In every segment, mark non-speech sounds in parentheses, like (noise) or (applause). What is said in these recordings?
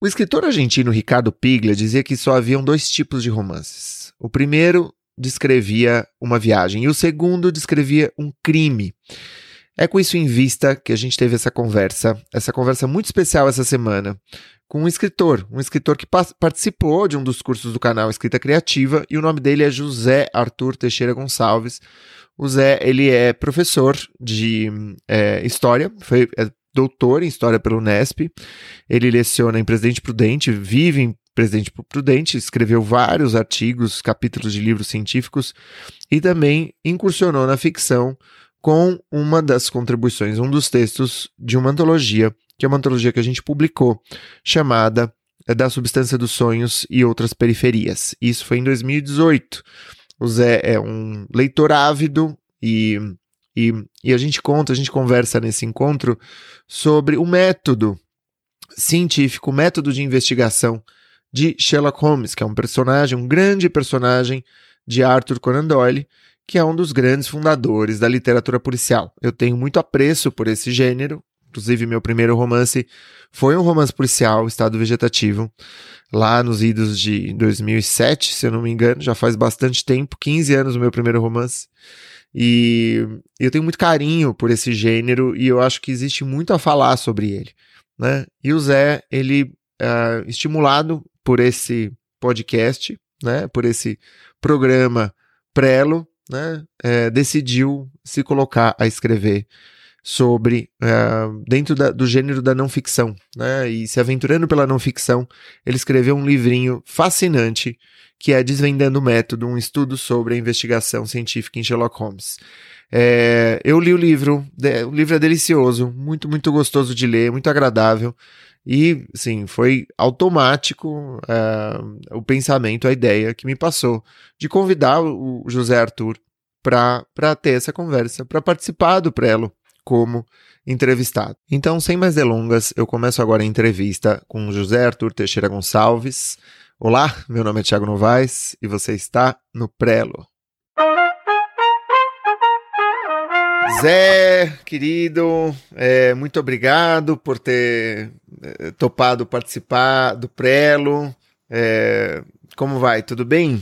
O escritor argentino Ricardo Piglia dizia que só haviam dois tipos de romances. O primeiro descrevia uma viagem e o segundo descrevia um crime. É com isso em vista que a gente teve essa conversa, essa conversa muito especial essa semana, com um escritor, um escritor que participou de um dos cursos do canal Escrita Criativa e o nome dele é José Arthur Teixeira Gonçalves. O Zé, ele é professor de é, História, foi é doutor em História pelo Unesp, ele leciona em Presidente Prudente, vive em Presidente Prudente, escreveu vários artigos, capítulos de livros científicos e também incursionou na ficção com uma das contribuições, um dos textos de uma antologia, que é uma antologia que a gente publicou, chamada eh, Da Substância dos Sonhos e Outras Periferias. Isso foi em 2018. O Zé é um leitor ávido e, e, e a gente conta, a gente conversa nesse encontro sobre o método científico, o método de investigação de Sherlock Holmes, que é um personagem, um grande personagem de Arthur Conan Doyle, que é um dos grandes fundadores da literatura policial. Eu tenho muito apreço por esse gênero, inclusive meu primeiro romance foi um romance policial, Estado Vegetativo, lá nos idos de 2007, se eu não me engano, já faz bastante tempo, 15 anos o meu primeiro romance. E eu tenho muito carinho por esse gênero e eu acho que existe muito a falar sobre ele. Né? E o Zé, ele, uh, estimulado por esse podcast, né, por esse programa Prelo, né, é, decidiu se colocar a escrever sobre uh, dentro da, do gênero da não ficção, né? E se aventurando pela não ficção, ele escreveu um livrinho fascinante que é Desvendando o Método, um estudo sobre a investigação científica em Sherlock Holmes. É, eu li o livro, o livro é delicioso, muito, muito gostoso de ler, muito agradável. E, sim, foi automático uh, o pensamento, a ideia que me passou de convidar o José Arthur para ter essa conversa, para participar do Prelo como entrevistado. Então, sem mais delongas, eu começo agora a entrevista com José Arthur Teixeira Gonçalves. Olá, meu nome é Thiago Novaes e você está no Prelo. Zé, querido, é, muito obrigado por ter é, topado participar do Prelo. É, como vai? Tudo bem?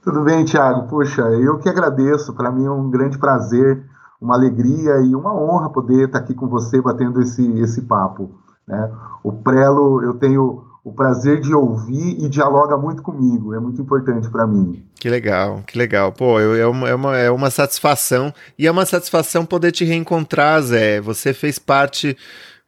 Tudo bem, Thiago. Puxa, eu que agradeço. Para mim é um grande prazer uma alegria e uma honra poder estar aqui com você batendo esse, esse papo. Né? O Prelo, eu tenho o prazer de ouvir e dialoga muito comigo, é muito importante para mim. Que legal, que legal. Pô, eu, é, uma, é, uma, é uma satisfação, e é uma satisfação poder te reencontrar, Zé. Você fez parte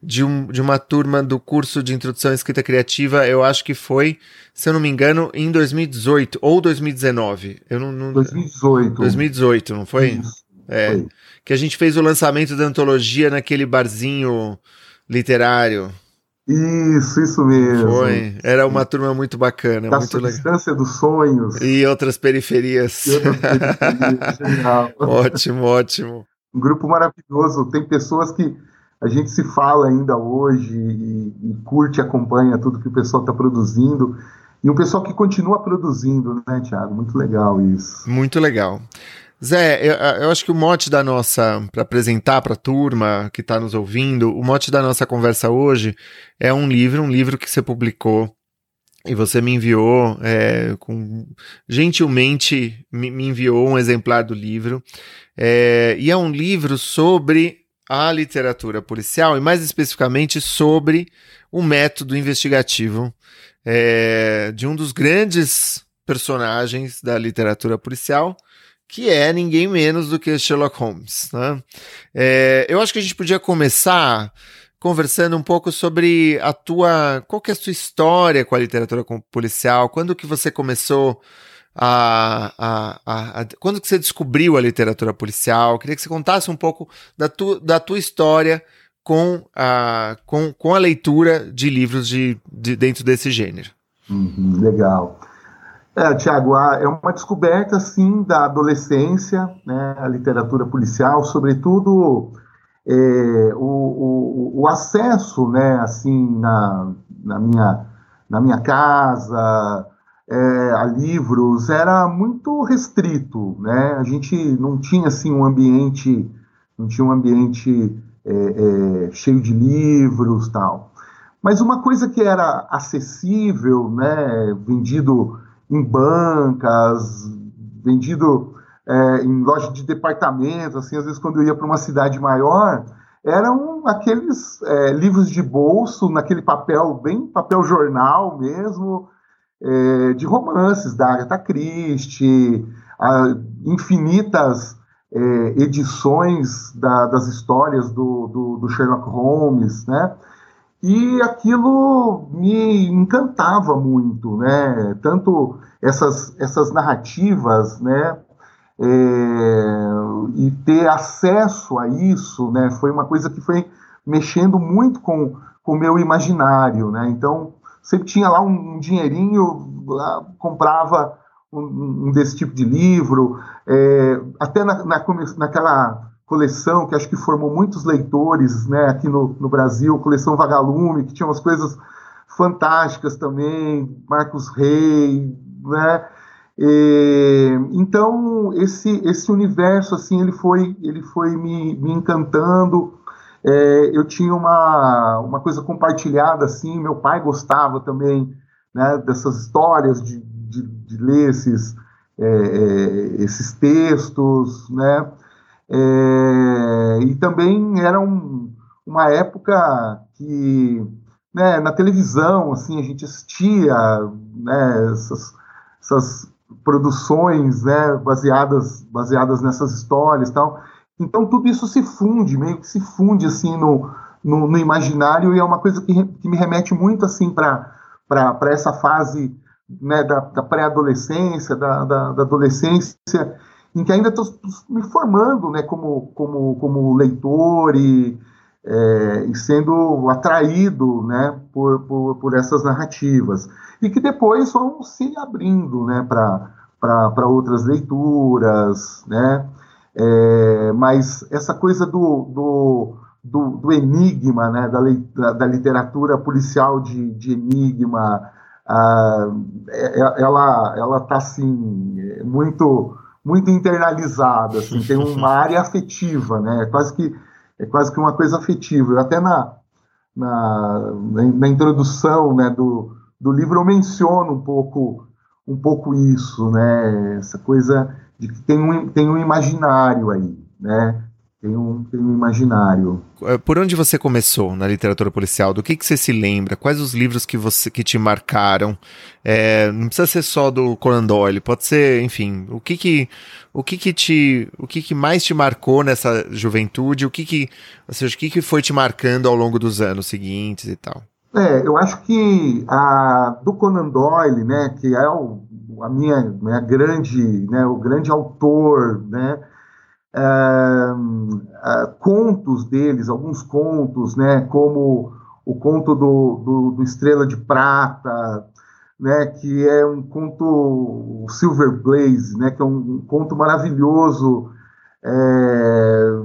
de, um, de uma turma do curso de Introdução à Escrita Criativa, eu acho que foi, se eu não me engano, em 2018 ou 2019. Eu não, não... 2018. 2018, não foi? Isso, é. Foi que a gente fez o lançamento da antologia naquele barzinho literário. Isso, isso mesmo. Foi. Era uma turma muito bacana. Da muito substância legal. dos sonhos. E outras periferias. E outras periferias. (laughs) Ótimo, ótimo. Um grupo maravilhoso. Tem pessoas que a gente se fala ainda hoje e, e curte, acompanha tudo que o pessoal está produzindo. E um pessoal que continua produzindo, né, Tiago? Muito legal isso. Muito legal. Zé, eu, eu, acho que o mote da nossa, para apresentar para a turma que está nos ouvindo, o mote da nossa conversa hoje é um livro, um livro que você publicou e você me enviou, é, com, gentilmente me, me, enviou um exemplar do livro. É, e é um livro sobre a literatura policial e mais especificamente sobre o método investigativo é, de um dos grandes personagens da literatura policial, que é ninguém menos do que Sherlock Holmes. Né? É, eu acho que a gente podia começar conversando um pouco sobre a tua, qual que é a sua história com a literatura policial, quando que você começou a, a, a, a, quando que você descobriu a literatura policial? Queria que você contasse um pouco da, tu, da tua história com a, com, com a leitura de livros de, de dentro desse gênero. Uhum, legal. É, Tiago, é uma descoberta, sim, da adolescência, né, a literatura policial, sobretudo é, o, o, o, acesso, né, assim, na, na, minha, na minha casa, é, a livros, era muito restrito, né, a gente não tinha, assim, um ambiente, não tinha um ambiente é, é cheio de livros, tal. Mas uma coisa que era acessível, né, vendido em bancas, vendido é, em loja de departamento, assim, às vezes quando eu ia para uma cidade maior, eram aqueles é, livros de bolso, naquele papel, bem papel jornal mesmo, é, de romances da Agatha Christie, infinitas é, edições da, das histórias do, do, do, Sherlock Holmes, né? E aquilo me encantava muito, né? Tanto essas, essas narrativas, né? É, e ter acesso a isso, né? Foi uma coisa que foi mexendo muito com o meu imaginário, né? Então, sempre tinha lá um dinheirinho, lá, comprava um, um, desse tipo de livro, é, até na, na, naquela coleção que acho que formou muitos leitores né, aqui no, no Brasil, coleção Vagalume, que tinha umas coisas fantásticas também, Marcos Rey, né? E, então esse esse universo assim ele foi ele foi me, me encantando é, eu tinha uma, uma coisa compartilhada assim, meu pai gostava também né, dessas histórias, de, de, de ler esses, é, é, esses textos, né? É, e também era um, uma época que né, na televisão assim a gente assistia né, essas, essas produções né, baseadas baseadas nessas histórias tal. Então tudo isso se funde, meio que se funde assim no, no, no imaginário e é uma coisa que, que me remete muito assim para essa fase né, da, da pré-adolescência, da, da, da, adolescência, em que ainda estou me formando né, como, como, como leitor e, é, e sendo atraído né, por, por, por, essas narrativas. E que depois vão se abrindo né, para outras leituras, né? É, mas essa coisa do, do, do, do enigma, né, da, da, literatura policial de, de enigma, ah, é, é, ela está assim muito muito internalizada, assim, tem (laughs) uma área afetiva, né, é quase que é quase que uma coisa afetiva. Eu até na, na, na introdução né, do, do livro eu menciono um pouco um pouco isso, né, essa coisa de que tem um, tem um imaginário aí, né? Tem um, tem um imaginário. É, por onde você começou na literatura policial? Do que, que você se lembra? Quais os livros que você que te marcaram? É, não precisa ser só do Conan Doyle, pode ser, enfim, o que que o que que te o que que mais te marcou nessa juventude? O que que, ou seja, o que que foi te marcando ao longo dos anos seguintes e tal? É, eu acho que a do Conan Doyle, né, que é o a minha, minha grande, né, o grande autor, né, é, contos deles, alguns contos, né, como o conto do, do, do, Estrela de Prata, né, que é um conto Silver Blaze, né, que é um, um conto maravilhoso, é,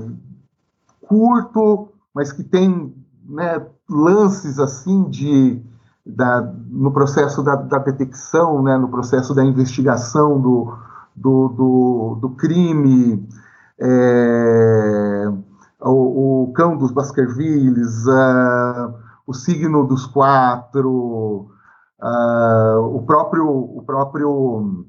curto, mas que tem né, lances assim de da, no processo da, da, detecção, né, no processo da investigação do, do, do, do crime, é, o, o, Cão dos Baskervilles, uh, o Signo dos Quatro, uh, o próprio, o próprio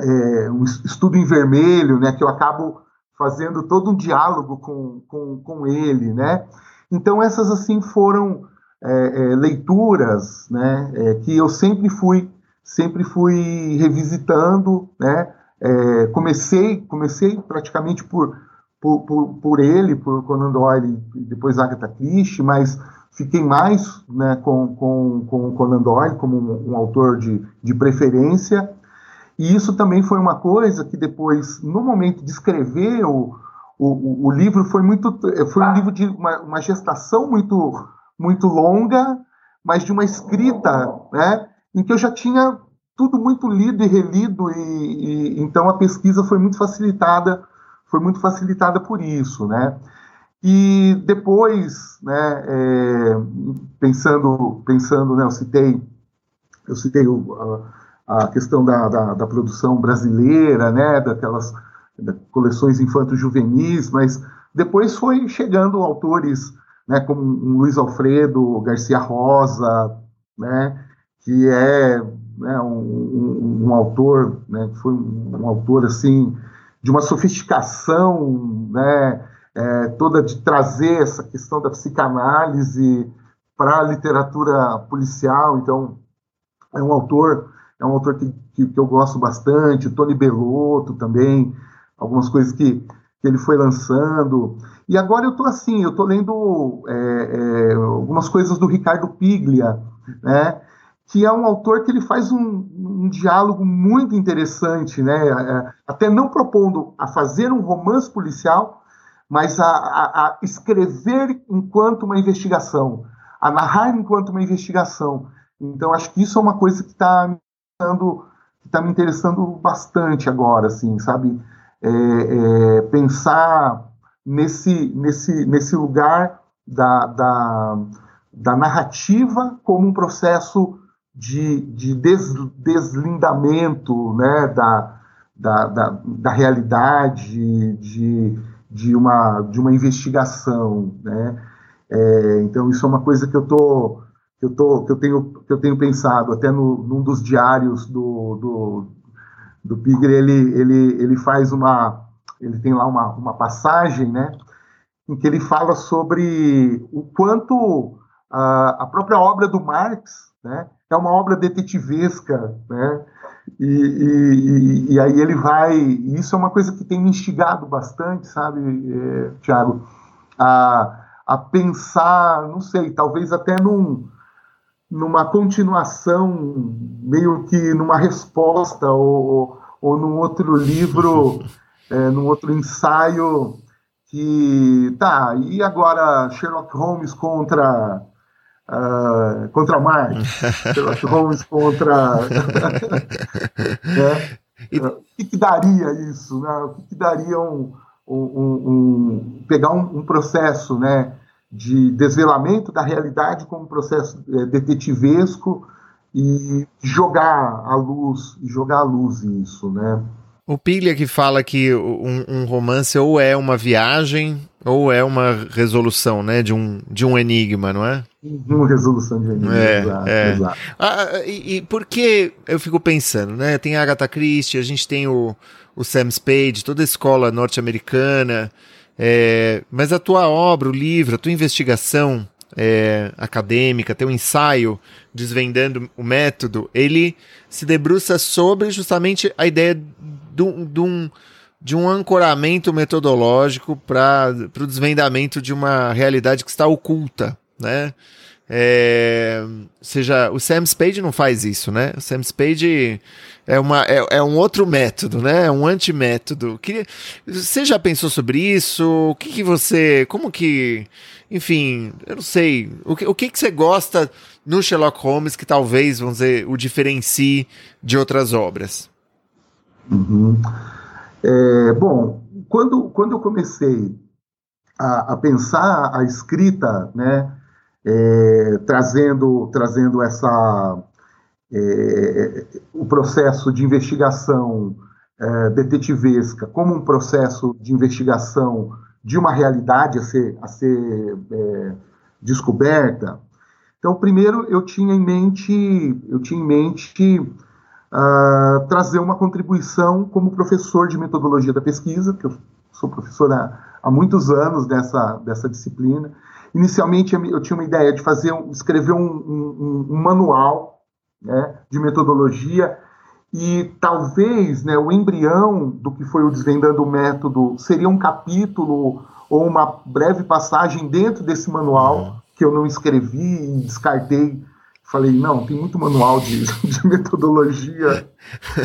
é, um estudo em vermelho, né, que eu acabo fazendo todo um diálogo com, com, com ele, né? Então essas assim foram é, é, leituras né, é, que eu sempre fui sempre fui revisitando, né? É, comecei comecei praticamente por por, por, por, ele, por Conan Doyle depois Agatha Christie, mas fiquei mais né, com, com, com Conan Doyle como um, um, autor de, de preferência. E isso também foi uma coisa que depois, no momento de escrever o, o, o livro, foi muito foi um livro de uma, uma gestação muito muito longa, mas de uma escrita, né, em que eu já tinha tudo muito lido e relido e, e então a pesquisa foi muito facilitada, foi muito facilitada por isso, né? E depois, né, é, pensando, pensando, né, eu citei, eu citei o, a, a, questão da, da, da, produção brasileira, né, daquelas da coleções infanto-juvenis, mas depois foi chegando autores né, como Luiz Alfredo Garcia Rosa, né, que é né, um, um, um, autor, né, foi um, um, autor assim de uma sofisticação, né, é, toda de trazer essa questão da psicanálise para a literatura policial. Então, é um autor, é um autor que, que, que eu gosto bastante. O Tony Bellotto também, algumas coisas que, que ele foi lançando. E agora eu estou assim, eu estou lendo é, é, algumas coisas do Ricardo Piglia, né? Que é um autor que ele faz um, um diálogo muito interessante, né? É, até não propondo a fazer um romance policial, mas a, a, a, escrever enquanto uma investigação, a narrar enquanto uma investigação. Então, acho que isso é uma coisa que está tá me interessando bastante agora, assim, sabe? É, é, pensar nesse, nesse, nesse lugar da, da, da narrativa como um processo de, de des, deslindamento né, da, da, da, da, realidade, de, de, uma, de uma investigação. Né? É, então, isso é uma coisa que eu, tô, que eu, tô, que eu, tenho, que eu tenho pensado, até no, num dos diários do, do, do Pigre, ele, ele, ele faz uma. Ele tem lá uma, uma passagem, né? Em que ele fala sobre o quanto a, a própria obra do Marx, né? É uma obra detetivesca, né? E, e, e, aí ele vai. Isso é uma coisa que tem me instigado bastante, sabe, é, Tiago? A, a pensar, não sei, talvez até num, numa continuação, meio que numa resposta, ou, ou num outro livro, (laughs) é, num outro ensaio, que. Tá, e agora Sherlock Holmes contra uh, contra Marx, Sherlock Holmes contra. (laughs) né? e... O que, que, daria isso? Né? O que, que daria um, um, um pegar um, um, processo né, de desvelamento da realidade como um processo é, detetivesco e jogar a luz, jogar a luz isso, né? O Piglia que fala que um, um, romance ou é uma viagem ou é uma resolução, né, de um, de um enigma, não é? Uma resolução de enigma, é, exato. É. exato. Ah, e, e por que eu fico pensando, né? Tem a Agatha Christie, a gente tem o, o Sam Spade, toda a escola norte-americana, é, mas a tua obra, o livro, a tua investigação é, acadêmica, teu ensaio desvendando o método, ele se debruça sobre justamente a ideia de, um, de um ancoramento metodológico para o desvendamento de uma realidade que está oculta, né? É, seja, o Sam Spade não faz isso, né? O Sam Spade é, uma, é, é um outro método, né? É um antimétodo. Que, você já pensou sobre isso? O que, que você. Como que. Enfim, eu não sei. O que, o que, que você gosta no Sherlock Holmes que talvez, vamos dizer, o diferencie de outras obras? Uhum. É, bom, quando, quando eu comecei a, a pensar a escrita, né, é, trazendo, trazendo essa, é, o processo de investigação é, detetivesca como um processo de investigação de uma realidade a ser, a ser é, descoberta. Então, primeiro eu tinha em mente, eu tinha em mente uh, trazer uma contribuição como professor de metodologia da pesquisa, que eu sou professor há, há muitos anos dessa, dessa disciplina. Inicialmente eu tinha uma ideia de fazer, escrever um, um, um manual né, de metodologia e talvez né, o embrião do que foi o Desvendando o Método seria um capítulo ou uma breve passagem dentro desse manual uhum. que eu não escrevi e descartei falei, não, tem muito manual de, (laughs) de metodologia,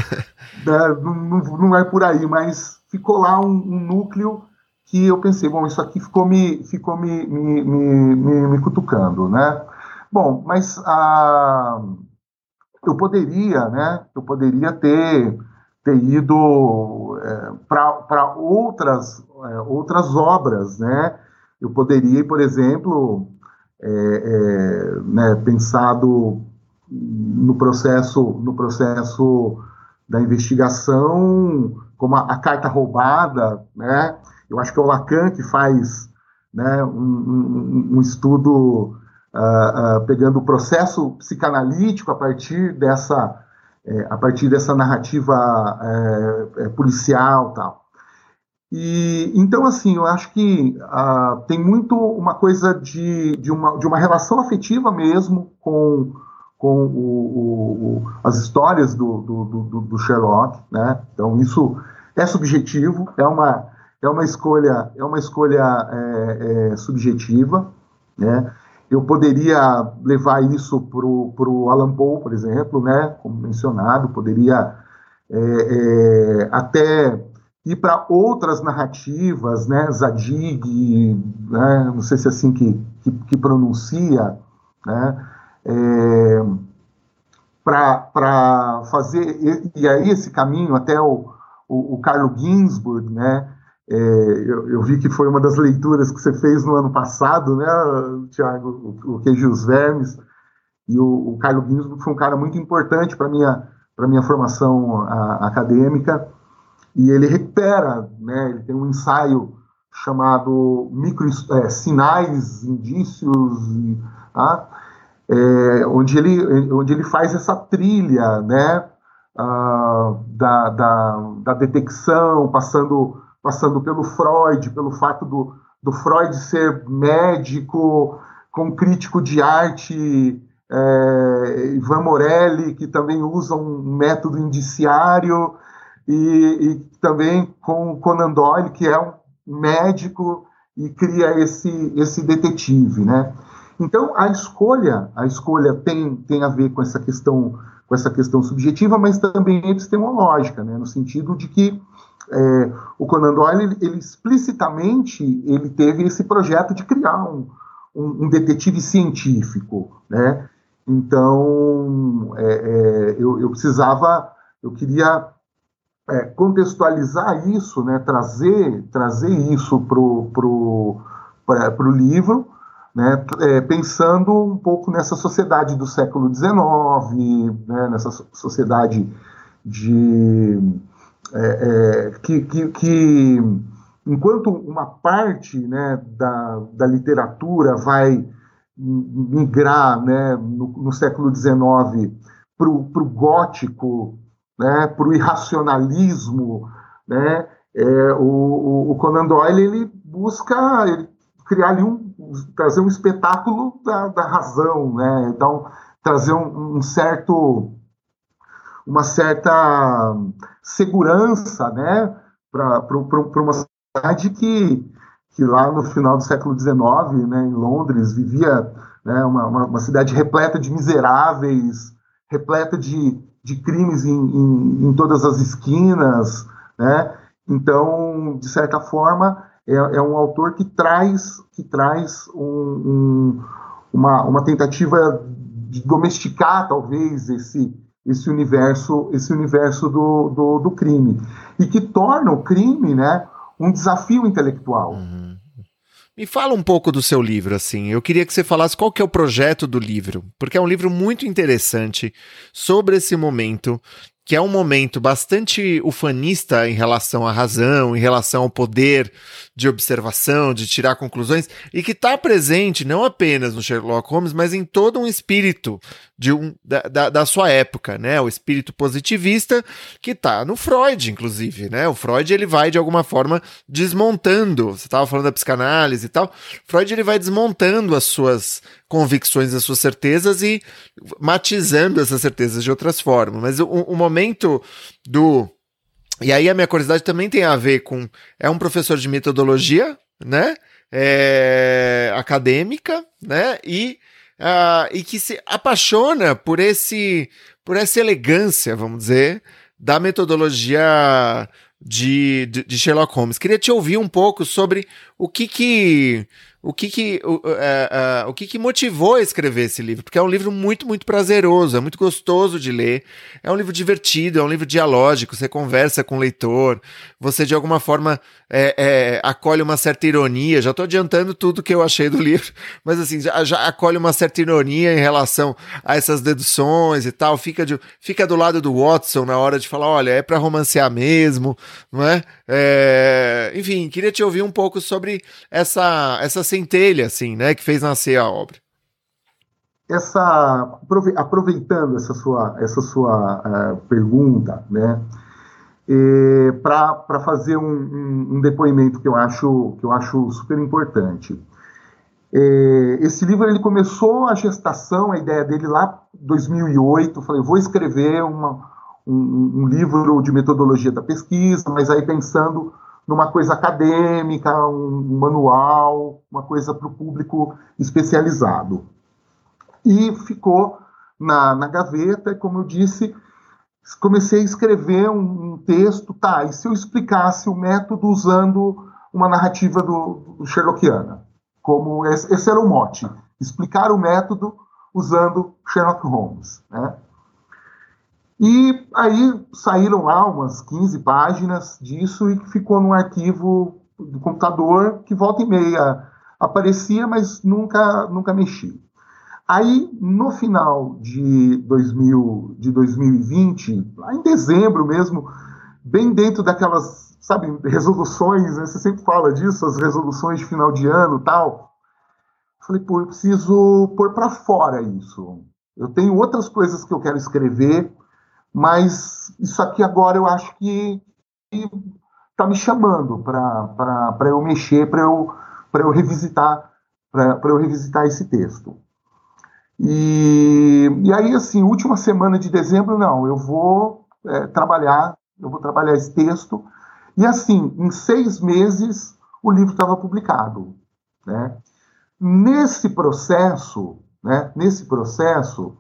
(laughs) né, não, não, não, é por aí, mas ficou lá um, um, núcleo que eu pensei, bom, isso aqui ficou me, ficou me, me, me, me, cutucando, né? Bom, mas ah, eu poderia, né, eu poderia ter, ter ido é, para outras, é, outras obras, né? Eu poderia, por exemplo, é, é, né, pensado no processo, no processo da investigação, como a, a, carta roubada, né? Eu acho que é o Lacan que faz né, um, um, um estudo uh, uh, pegando o processo psicanalítico a partir dessa, é, a partir dessa narrativa é, policial tal. E, então, assim, eu acho que uh, tem muito uma coisa de, de, uma, de uma relação afetiva mesmo com, com o, o, o, as histórias do, do, do, do, Sherlock, né? Então, isso é subjetivo, é uma, é uma escolha, é uma escolha é, é, subjetiva, né? Eu poderia levar isso para o Alan Poe, por exemplo, né, como mencionado, poderia é, é, até ir para outras narrativas, né, Zadig, né, não sei se é assim que, que, que pronuncia, né, é, para fazer, e, e, aí esse caminho até o, o, o Carlo Ginsburg, né, é, eu, eu, vi que foi uma das leituras que você fez no ano passado, né, Tiago, o, o Queijo e Vermes, e o, o Carlo Ginsburg foi um cara muito importante para minha para minha formação a, acadêmica e ele recupera, né, ele tem um ensaio chamado micro é, sinais, indícios, tá? é, onde ele onde ele faz essa trilha, né, uh, da, da, da detecção, passando passando pelo Freud, pelo fato do, do Freud ser médico, com crítico de arte, é, Ivan Morelli, que também usa um método indiciário, e, e também com Conan Doyle, que é um médico e cria esse, esse detetive, né? Então a escolha, a escolha tem, tem a ver com essa questão com essa questão subjetiva, mas também epistemológica, né? No sentido de que é, o Conan Doyle, ele, ele, explicitamente, ele teve esse projeto de criar um, um, um detetive científico, né? Então, é, é, eu, eu, precisava, eu queria é, contextualizar isso, né? Trazer, trazer isso para o livro, né? É, pensando um pouco nessa sociedade do século XIX, né? nessa sociedade de é, é, que, que, que, enquanto uma parte né, da, da literatura vai migrar né, no, no século XIX para o gótico, né, para o irracionalismo, né, é, o, o, Conan Doyle ele busca ele criar ali um trazer um espetáculo da, da razão, né, então trazer um, um certo uma certa segurança né, para uma cidade que, que lá no final do século XIX, né, em Londres, vivia né, uma, uma, uma, cidade repleta de miseráveis, repleta de, de crimes em, em, em todas as esquinas. Né? Então, de certa forma, é, é um autor que traz, que traz um, um, uma, uma tentativa de domesticar, talvez, esse, esse universo, esse universo do, do, do, crime. E que torna o crime né, um desafio intelectual. Uhum. Me fala um pouco do seu livro, assim. Eu queria que você falasse qual que é o projeto do livro, porque é um livro muito interessante sobre esse momento que é um momento bastante ufanista em relação à razão, em relação ao poder de observação, de tirar conclusões, e que está presente não apenas no Sherlock Holmes, mas em todo um espírito de um, da, da, da sua época, né? O espírito positivista que está no Freud, inclusive, né? O Freud ele vai de alguma forma desmontando. Você estava falando da psicanálise e tal. Freud ele vai desmontando as suas convicções, as suas certezas e matizando essas certezas de outras formas. Mas o, o momento do. E aí a minha curiosidade também tem a ver com. É um professor de metodologia, né? É, acadêmica, né? E, uh, e que se apaixona por esse por essa elegância, vamos dizer, da metodologia de, de, de Sherlock Holmes. Queria te ouvir um pouco sobre o que que o que que, o, uh, uh, o que que motivou a escrever esse livro, porque é um livro muito, muito prazeroso, é muito gostoso de ler, é um livro divertido, é um livro dialógico, você conversa com o leitor, você de alguma forma é, é, acolhe uma certa ironia, já estou adiantando tudo que eu achei do (laughs) livro, mas assim, já, já, acolhe uma certa ironia em relação a essas deduções e tal, fica, de, fica do lado do Watson na hora de falar, olha, é para romancear mesmo, não é? É? Enfim, queria te ouvir um pouco sobre essa, essa centelha, assim, né, que fez nascer a obra. Essa, aproveitando essa sua, essa sua uh, pergunta, né, para fazer um, um, um, depoimento que eu acho, que eu acho super importante. É, esse livro ele começou a gestação, a ideia dele lá em 2008. Eu falei, vou escrever uma, um, um, livro de metodologia da pesquisa, mas aí pensando numa coisa acadêmica, um, manual, uma coisa para o público especializado. E ficou na, na gaveta, e como eu disse, comecei a escrever um, um, texto, tá, e se eu explicasse o método usando uma narrativa do, do Sherlockiana? Como esse, esse, era o mote, explicar o método usando Sherlock Holmes, né? E aí saíram lá umas 15 páginas disso e ficou num arquivo do computador que volta e meia aparecia, mas nunca, nunca mexi. Aí, no final de, 2000, de 2020, lá em dezembro mesmo, bem dentro daquelas, sabe, resoluções, né? você sempre fala disso, as resoluções de final de ano tal. Falei, pô, eu preciso pôr para fora isso. Eu tenho outras coisas que eu quero escrever, mas isso aqui agora eu acho que está me chamando para eu mexer, para eu, eu revisitar para eu revisitar esse texto. E, e aí, assim, última semana de dezembro, não, eu vou é, trabalhar, eu vou trabalhar esse texto. E assim, em seis meses, o livro estava publicado. Né? Nesse processo, né, nesse processo,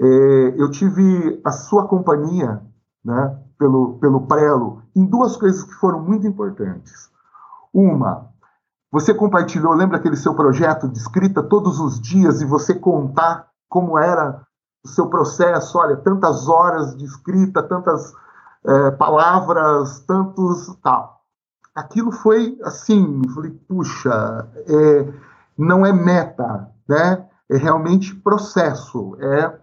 é, eu tive a sua companhia, né, pelo, pelo Prelo, em duas coisas que foram muito importantes. Uma, você compartilhou, lembra aquele seu projeto de escrita todos os dias e você contar como era o seu processo? Olha, tantas horas de escrita, tantas é, palavras, tantos. tal. Aquilo foi assim, falei, puxa, é, não é meta, né? É realmente processo. É,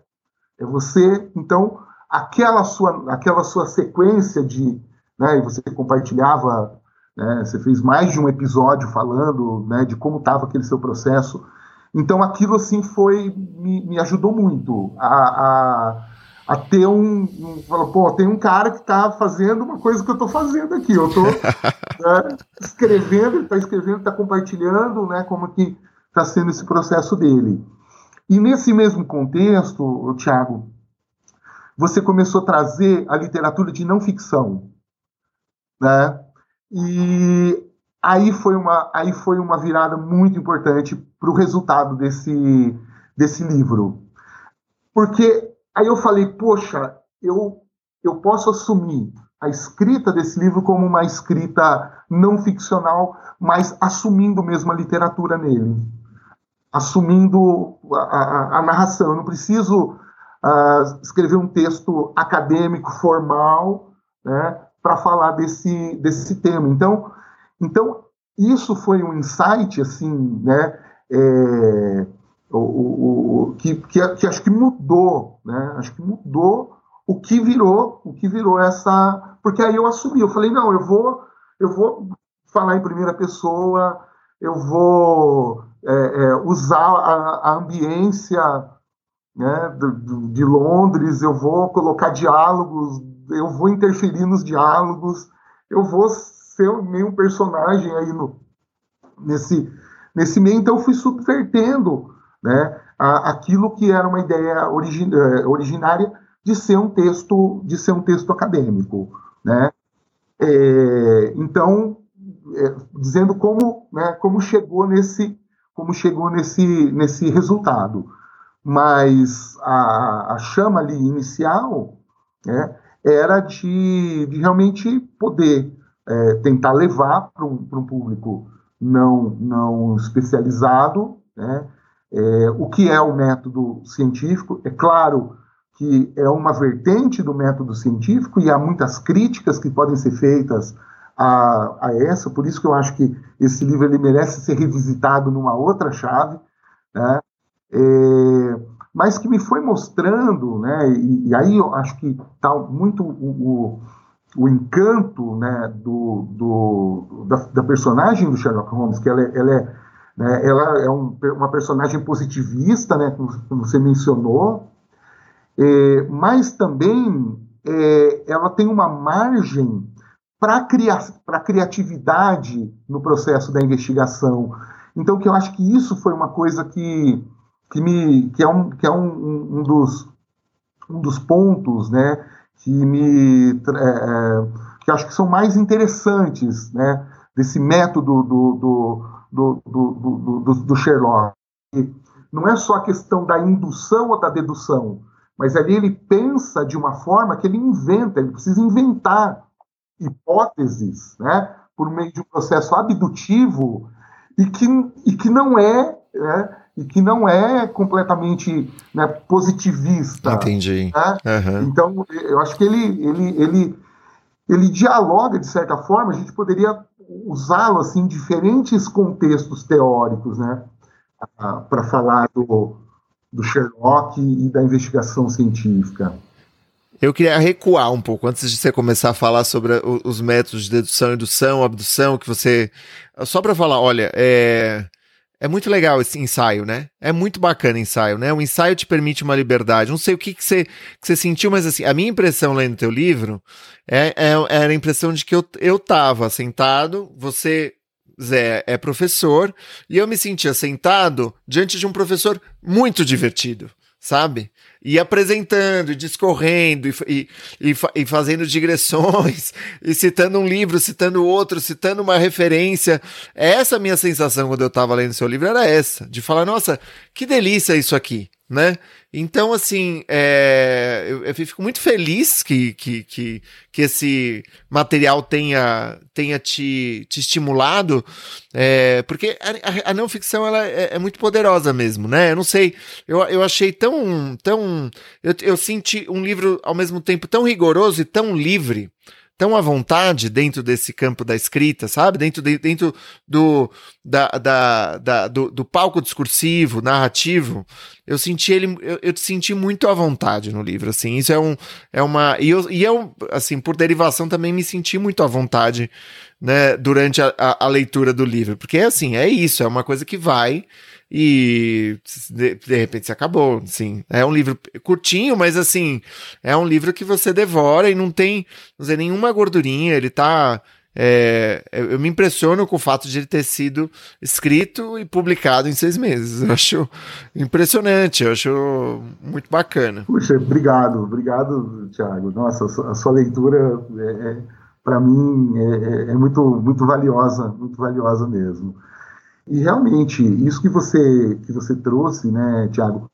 é você, então, aquela sua, aquela sua sequência de. Né, e você compartilhava né? Você fez mais de um episódio falando né, de como estava aquele seu processo. Então aquilo assim foi me, me ajudou muito a, a, a ter um, um falou, pô, tem um cara que está fazendo uma coisa que eu estou fazendo aqui. Eu estou (laughs) né, escrevendo, está escrevendo, está compartilhando, né? Como que está sendo esse processo dele. E nesse mesmo contexto, Tiago, você começou a trazer a literatura de não ficção, né? E aí foi uma, aí foi uma virada muito importante para o resultado desse, desse livro. Porque aí eu falei, poxa, eu, eu posso assumir a escrita desse livro como uma escrita não ficcional, mas assumindo mesmo a literatura nele. Assumindo a, a, a narração. Eu não preciso uh, escrever um texto acadêmico, formal, né? para falar desse, desse tema. Então, então, isso foi um insight, assim, né, é, o, o, o, que, que, que, acho que mudou, né, acho que mudou o que virou, o que virou essa, porque aí eu assumi, eu falei, não, eu vou, eu vou falar em primeira pessoa, eu vou é, é, usar a, a ambiência né, de, de Londres, eu vou colocar diálogos eu vou interferir nos diálogos, eu vou ser meio um personagem aí no, nesse, nesse meio. Então, eu fui subvertendo né, a, aquilo que era uma ideia origi, eh, originária de ser um texto de ser um texto acadêmico, né? É, então, é, dizendo como, né, como chegou nesse como chegou nesse nesse resultado, mas a, a chama ali inicial, né, era de, de realmente poder é, tentar levar para um, um, público não, não especializado né, é, o que é o método científico. É claro que é uma vertente do método científico e há muitas críticas que podem ser feitas a, a essa, por isso que eu acho que esse livro ele merece ser revisitado numa outra chave. Né? É, mas que me foi mostrando, né, e, e aí eu acho que está muito o, o, o encanto né, do, do da, da, personagem do Sherlock Holmes, que ela, é, ela é, né, ela é um, uma personagem positivista, né, como, como você mencionou, é, mas também é, ela tem uma margem para cria a criatividade no processo da investigação. Então, que eu acho que isso foi uma coisa que, que, me, que é, um, que é um, um, dos, um dos pontos né, que me é, é, que acho que são mais interessantes né, desse método do, do, do, do, do Sherlock. Não é só a questão da indução ou da dedução, mas ali ele pensa de uma forma que ele inventa, ele precisa inventar hipóteses, né, por meio de um processo abdutivo e que, e que não é, né, e que não é completamente né, positivista. Entendi. Né? Uhum. Então, eu acho que ele, ele, ele, ele dialoga, de certa forma, a gente poderia usá-lo assim, em diferentes contextos teóricos, né, para falar do, do Sherlock e da investigação científica. Eu queria recuar um pouco antes de você começar a falar sobre os métodos de dedução, indução, abdução, que você. Só para falar, olha, é. É muito legal esse ensaio, né? É muito bacana ensaio, né? O ensaio te permite uma liberdade. Não sei o que, que, você, que você sentiu, mas assim, a minha impressão lendo teu livro é, é, era a impressão de que eu, eu tava sentado, você Zé é professor, e eu me sentia sentado diante de um professor muito divertido, sabe? E apresentando, e discorrendo, e, e, e, fazendo digressões, (laughs) e citando um livro, citando outro, citando uma referência. Essa minha sensação quando eu estava lendo seu livro era essa, de falar, nossa, que delícia isso aqui, né? Então, assim, é, eu, eu, fico muito feliz que, que, que, que, esse material tenha, tenha te, te estimulado, é, porque a, a, não ficção ela é, é, muito poderosa mesmo, né? Eu não sei, eu, eu achei tão. tão eu, eu senti um livro ao mesmo tempo tão rigoroso e tão livre tão à vontade dentro desse campo da escrita, sabe? Dentro, de, dentro do, da, da, da do, do, palco discursivo, narrativo, eu senti ele, eu, eu senti muito à vontade no livro, assim, isso é um, é uma, e eu, e eu, assim, por derivação também me senti muito à vontade, né, durante a, a, a leitura do livro, porque, assim, é isso, é uma coisa que vai, e de, de, repente se acabou, sim. É um livro curtinho, mas assim, é um livro que você devora e não tem, não sei, nenhuma gordurinha, ele tá é, eu me impressiono com o fato de ele ter sido escrito e publicado em seis meses. Eu acho impressionante, eu acho muito bacana. Puxa, obrigado, obrigado, Thiago. Nossa, a sua leitura, é, é para mim, é, é, é, muito, muito valiosa, muito valiosa mesmo. E realmente, isso que você, que você trouxe, né, Tiago,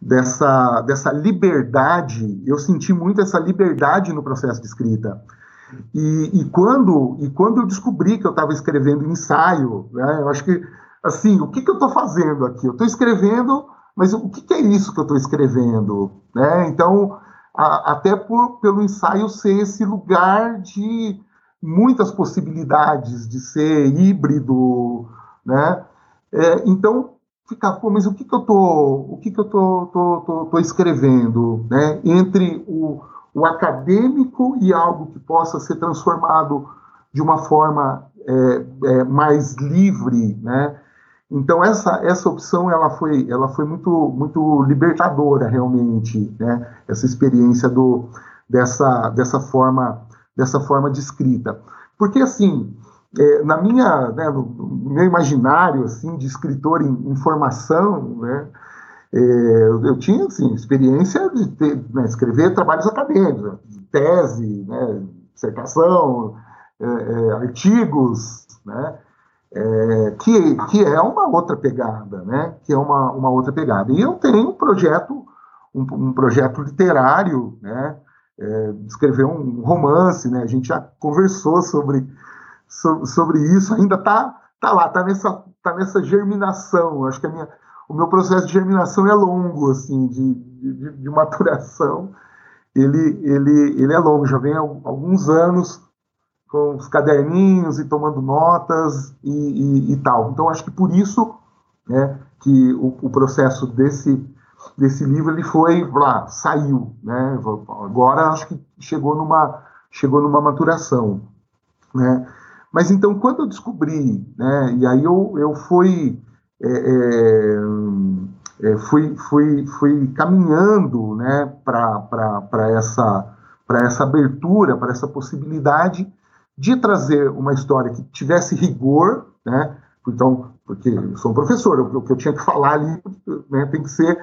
dessa, dessa liberdade, eu senti muito essa liberdade no processo de escrita. E, e quando, e quando eu descobri que eu estava escrevendo ensaio, né, eu acho que, assim, o que, que eu estou fazendo aqui? Eu estou escrevendo, mas o que, que, é isso que eu estou escrevendo? Né? Então, a, até por, pelo ensaio ser esse lugar de muitas possibilidades de ser híbrido, né? É, então ficar, pô, mas o que, que eu tô, o que, que eu tô, tô, tô, tô escrevendo, né? Entre o, o acadêmico e algo que possa ser transformado de uma forma é, é, mais livre, né? Então essa essa opção ela foi ela foi muito muito libertadora realmente, né? Essa experiência do dessa dessa forma dessa forma de escrita, porque assim é, na minha, né, no, meu imaginário assim de escritor em, em formação, né, é, eu tinha assim, experiência de ter, né, escrever trabalhos acadêmicos, tese, né, dissertação, é, é artigos, né, é, que, que é uma outra pegada, né, que é uma, uma outra pegada. E eu tenho um projeto, um, um projeto literário, né, é, escrever um romance, né, a gente já conversou sobre so, sobre isso ainda está tá lá, está nessa, tá nessa germinação. Acho que minha, o meu processo de germinação é longo, assim, de, de, de maturação. Ele, ele, ele é longo, já vem há alguns anos com os caderninhos e tomando notas e, e, e tal. Então, acho que por isso né, que o, o, processo desse, desse livro ele foi lá, saiu. Né? Agora acho que chegou numa, chegou numa maturação, né? Mas então, quando eu descobri, né, e aí eu, eu fui, é, é, é fui, fui, fui caminhando né, para essa, essa abertura, para essa possibilidade de trazer uma história que tivesse rigor, né, então, porque eu sou um professor, o que eu tinha que falar ali né, tem que ser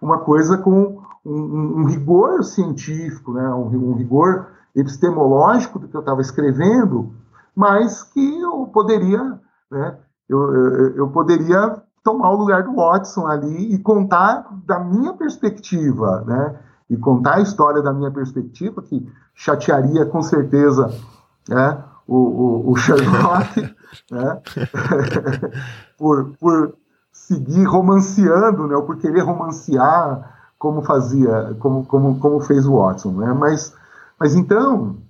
uma coisa com um, um rigor científico, né, um, um rigor epistemológico do que eu estava escrevendo, mas que eu poderia, né, eu, eu, eu, poderia tomar o lugar do Watson ali e contar da minha perspectiva, né, e contar a história da minha perspectiva, que chatearia com certeza né, o, o, o Sherlock, (laughs) né, (laughs) por, por seguir romanceando, né, ou por querer romancear como fazia, como, como, como fez o Watson, né, mas, mas então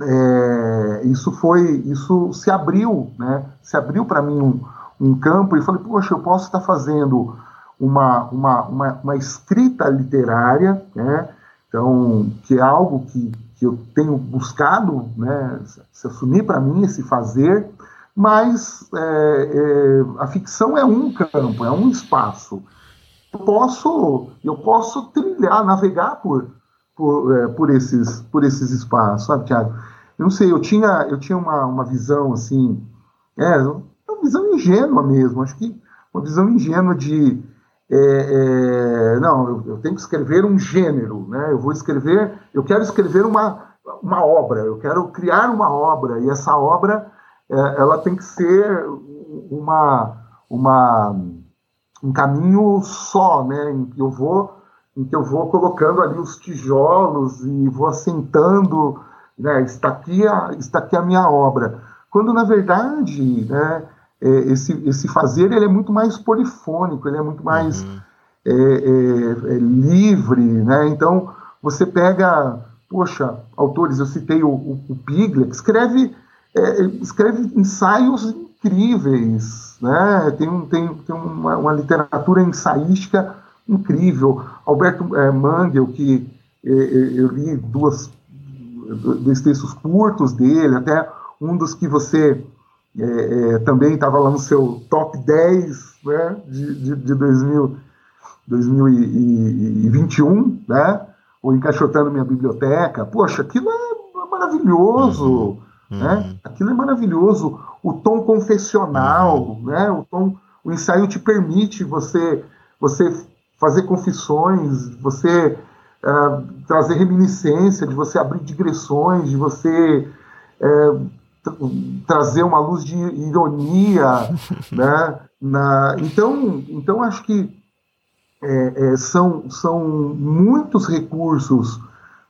é, isso foi, isso se abriu, né? Se abriu para mim um, um, campo e falei, poxa, eu posso estar fazendo uma, uma, uma, uma, escrita literária, né? Então, que é algo que, que eu tenho buscado, né? Se assumir para mim esse fazer, mas é, é, a ficção é um campo, é um espaço. Eu posso, eu posso trilhar, navegar por por, é, por, esses, por esses espaços, sabe, Tiago? Eu não sei, eu tinha, eu tinha uma, uma visão assim, é, uma visão ingênua mesmo, acho que uma visão ingênua de, é, é, não, eu, eu, tenho que escrever um gênero, né? Eu vou escrever, eu quero escrever uma, uma obra, eu quero criar uma obra, e essa obra, é, ela tem que ser uma, uma, um caminho só, né? Eu vou em que eu vou colocando ali os tijolos e vou assentando, né, está, aqui a, está aqui a minha obra. Quando, na verdade, né, é, esse, esse fazer ele é muito mais polifônico, ele é muito mais uhum. é, é, é livre. Né? Então, você pega, poxa, autores, eu citei o, o, o Piglia, que escreve, é, escreve ensaios incríveis, né? tem, tem, tem uma, uma literatura ensaística incrível. Alberto é, Mangel, que é, é, eu li duas, dois textos curtos dele, até um dos que você é, é também estava lá no seu top 10 né, de, de, de 2000, 2021, né? Ou encaixotando minha biblioteca. Poxa, aquilo é maravilhoso. Uhum. Né? Aquilo é maravilhoso. O tom confessional, uhum. né? o, tom, o ensaio te permite você, você fazer confissões, você uh, trazer reminiscência, de você abrir digressões, de você uh, trazer uma luz de ironia, (laughs) né? Na, então, então acho que é, é, são, são muitos recursos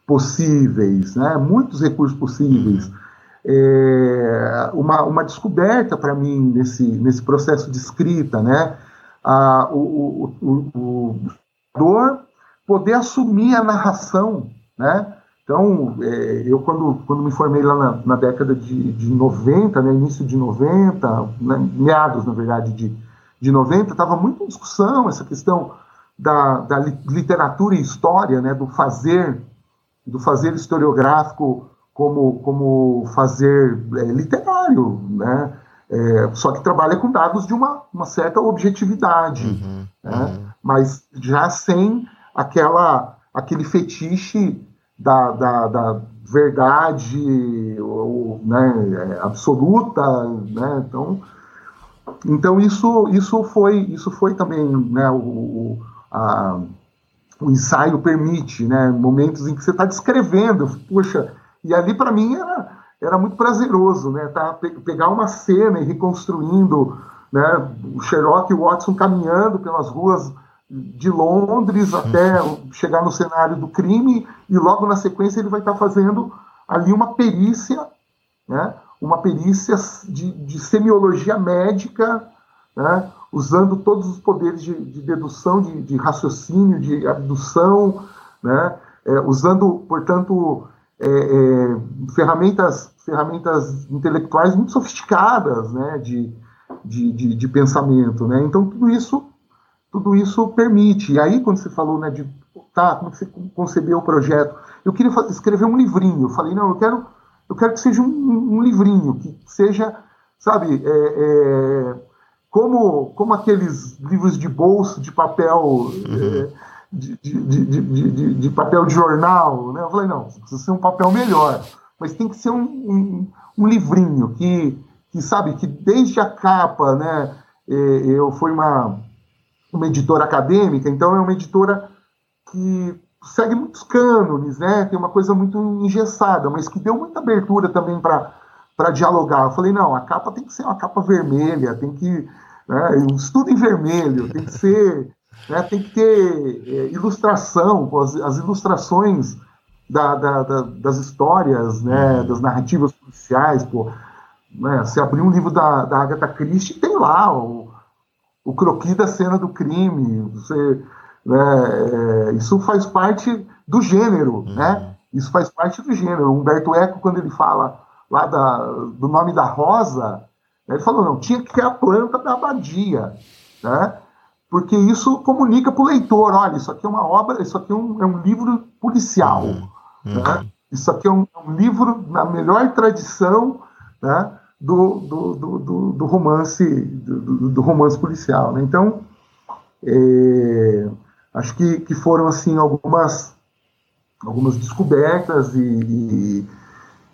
possíveis, né? Muitos recursos possíveis. É, uma, uma descoberta para mim nesse, nesse processo de escrita, né? O, o, o, o poder assumir a narração, né? Então, é, eu quando, quando me formei lá na, na década de, de 90, né, início de 90, né, meados, na verdade, de, de 90, estava muito em discussão essa questão da, da literatura e história, né, do fazer, do fazer historiográfico como, como fazer é, literário, né? É, só que trabalha com dados de uma, uma certa objetividade, uhum, né? uhum. mas já sem aquela, aquele fetiche da, da, da verdade ou, né, absoluta, né? Então, então isso, isso foi isso foi também né, o, o, a, o ensaio permite, né? Momentos em que você está descrevendo, puxa, e ali para mim era era muito prazeroso, né? Tá, pegar uma cena e reconstruindo, né? O Sherlock e o Watson caminhando pelas ruas de Londres até chegar no cenário do crime e logo na sequência ele vai estar fazendo ali uma perícia, né? Uma perícia de, de semiologia médica, né? Usando todos os poderes de, de dedução, de, de, raciocínio, de abdução, né? É, usando, portanto, é, é, ferramentas, ferramentas intelectuais muito sofisticadas né, de, de, de, de, pensamento. Né? Então, tudo isso, tudo isso permite. E aí, quando você falou né, de tá, como você concebeu o projeto, eu queria escrever um livrinho. Eu falei, não, eu quero, eu quero que seja um, um livrinho, que seja, sabe, é, é, como, como aqueles livros de bolso, de papel, uhum. é, de, de, de, de, papel de jornal, né? Eu falei, não, precisa ser um papel melhor, mas tem que ser um, um, um livrinho que, que, sabe, que desde a capa, né, é, eu fui uma, uma editora acadêmica, então é uma editora que segue muitos cânones, né? Tem uma coisa muito engessada, mas que deu muita abertura também para dialogar. Eu falei, não, a capa tem que ser uma capa vermelha, tem que. Né, um estudo em vermelho, tem que ser. Né, tem que ter é, ilustração, as, as ilustrações da, da, da, das histórias, né, das narrativas policiais. Pô, né, você abrir um livro da, da Agatha Christie, tem lá o, o croquis da cena do crime, você né? É, isso faz parte do gênero, uhum. né? Isso faz parte do gênero. Humberto Eco, quando ele fala lá da, do nome da rosa, né, ele falou, não, tinha que ter a planta da abadia, né? Porque isso comunica para o leitor, olha, isso aqui é uma obra, isso aqui é um, é um livro policial, uhum. Né? Isso aqui é um, é um, livro na melhor tradição, né? Do, do, do, do romance do, do, romance policial, né? Então, é, acho que, que foram assim algumas algumas descobertas e, e,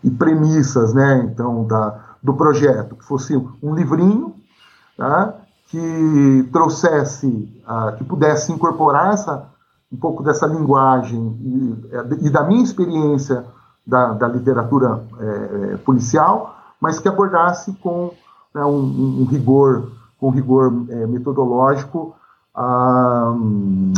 e, premissas, né? Então da, do projeto que fosse um livrinho, tá? Que trouxesse, uh, que pudesse incorporar essa um pouco dessa linguagem e, e da minha experiência da, da literatura é, policial, mas que abordasse com né, um, um, rigor, com rigor é, metodológico a,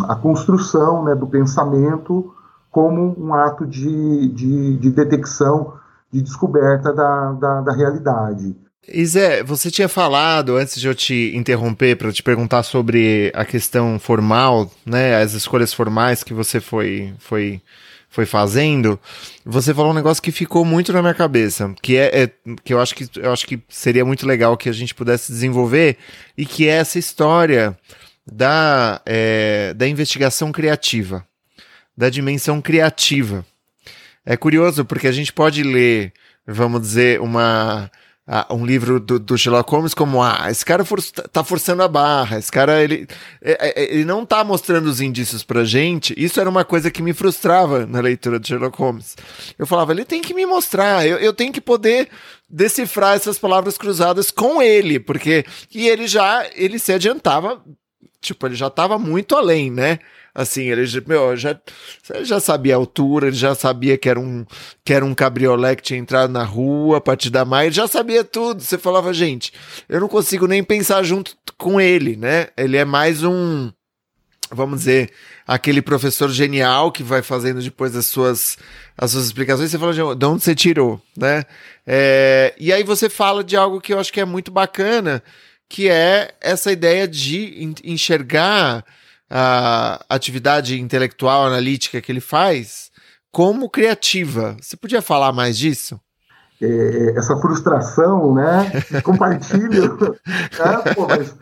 a construção né, do pensamento como um ato de, de, de detecção, de descoberta da, da, da realidade. Isé, você tinha falado, antes de eu te interromper, para te perguntar sobre a questão formal, né, as escolhas formais que você foi, foi, foi fazendo, você falou um negócio que ficou muito na minha cabeça, que é, é, que eu acho que eu acho que seria muito legal que a gente pudesse desenvolver, e que é essa história da, é, da investigação criativa, da dimensão criativa. É curioso porque a gente pode ler, vamos dizer, uma, um livro do, do, Sherlock Holmes como ah, esse cara for, tá forçando a barra, esse cara ele, é, é, ele não tá mostrando os indícios pra gente. Isso era uma coisa que me frustrava na leitura de Sherlock Holmes. Eu falava, ele tem que me mostrar, eu, eu tenho que poder decifrar essas palavras cruzadas com ele, porque e ele já ele se adiantava tipo, ele já tava muito além, né? Assim, ele meu, já, já sabia a altura, ele já sabia que era um, que era um cabriolé que tinha entrado na rua a partir da maia, ele já sabia tudo. Você falava, gente, eu não consigo nem pensar junto com ele, né? Ele é mais um, vamos dizer, aquele professor genial que vai fazendo depois as suas, as suas explicações. Você fala, de onde você tirou, né? É, e aí você fala de algo que eu acho que é muito bacana, que é essa ideia de enxergar a atividade intelectual, analítica que ele faz como criativa. Você podia falar mais disso? É, é essa frustração, né? (laughs) Compartilho. né? Pô, mas,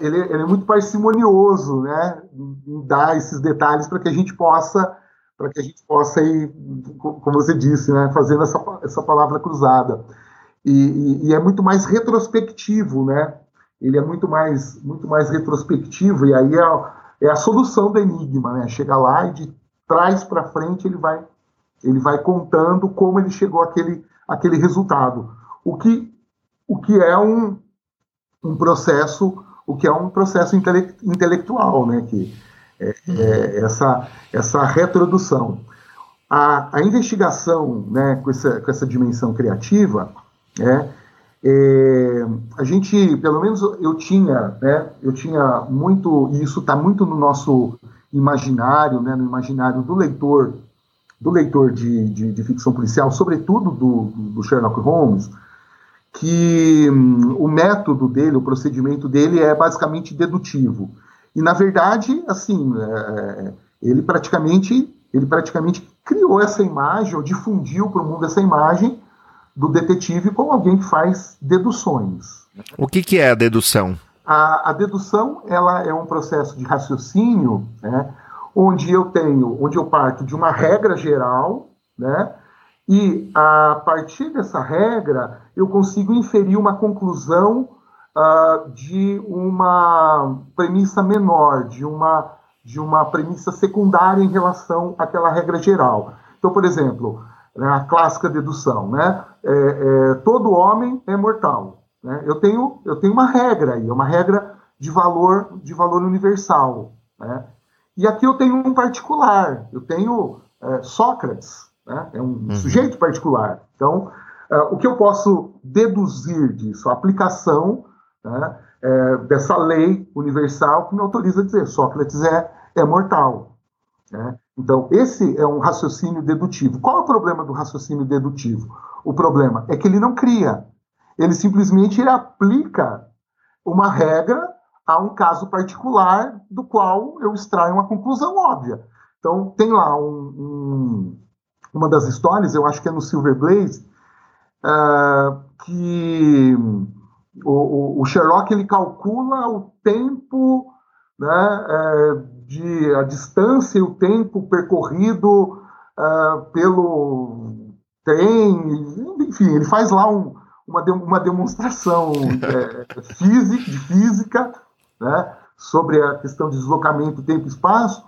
ele, ele, é muito parcimonioso, né? Em dar esses detalhes para que a gente possa para que a gente possa ir, como você disse, né, fazendo essa, essa palavra cruzada e, e, e, é muito mais retrospectivo, né? Ele é muito mais, muito mais retrospectivo e aí é, é a solução do enigma, né? Chega lá e de trás para frente ele vai, ele vai contando como ele chegou àquele, àquele resultado. O que, o que é um, um processo, o que é um processo intele intelectual, né? Que é, é essa, essa retrodução. A, a investigação, né? Com essa, com essa dimensão criativa né? É, a gente, pelo menos eu tinha, né, eu tinha muito, e isso está muito no nosso imaginário, né, no imaginário do leitor, do leitor de, de, de ficção policial, sobretudo do, do Sherlock Holmes, que hum, o método dele, o procedimento dele é basicamente dedutivo. E na verdade, assim, é, é ele praticamente, ele praticamente criou essa imagem, ou difundiu para o mundo essa imagem do detetive como alguém que faz deduções. O que, que é a dedução? A, a, dedução ela é um processo de raciocínio, né, onde eu tenho, onde eu parto de uma regra geral, né? E a partir dessa regra eu consigo inferir uma conclusão uh, de uma premissa menor, de uma de uma premissa secundária em relação àquela regra geral. Então, por exemplo, né, a clássica dedução, né? É, é, todo homem é mortal. Né? Eu tenho eu tenho uma regra aí, é uma regra de valor de valor universal, né? E aqui eu tenho um particular, eu tenho é, Sócrates, né? é um uhum. sujeito particular. Então, é, o que eu posso deduzir disso? A aplicação né, é, dessa lei universal que me autoriza a dizer Sócrates é, é mortal. Né? Então, esse é um raciocínio dedutivo. Qual é o problema do raciocínio dedutivo? O problema é que ele não cria. Ele simplesmente ele aplica uma regra a um caso particular do qual eu extraio uma conclusão óbvia. Então, tem lá um, um, uma das histórias, eu acho que é no Silver Blaze, uh, que o, o, Sherlock ele calcula o tempo, né, uh, de, a distância e o tempo percorrido uh, pelo trem, enfim, ele faz lá um, uma, de, uma demonstração (laughs) é, física, de física né, sobre a questão de deslocamento, tempo e espaço,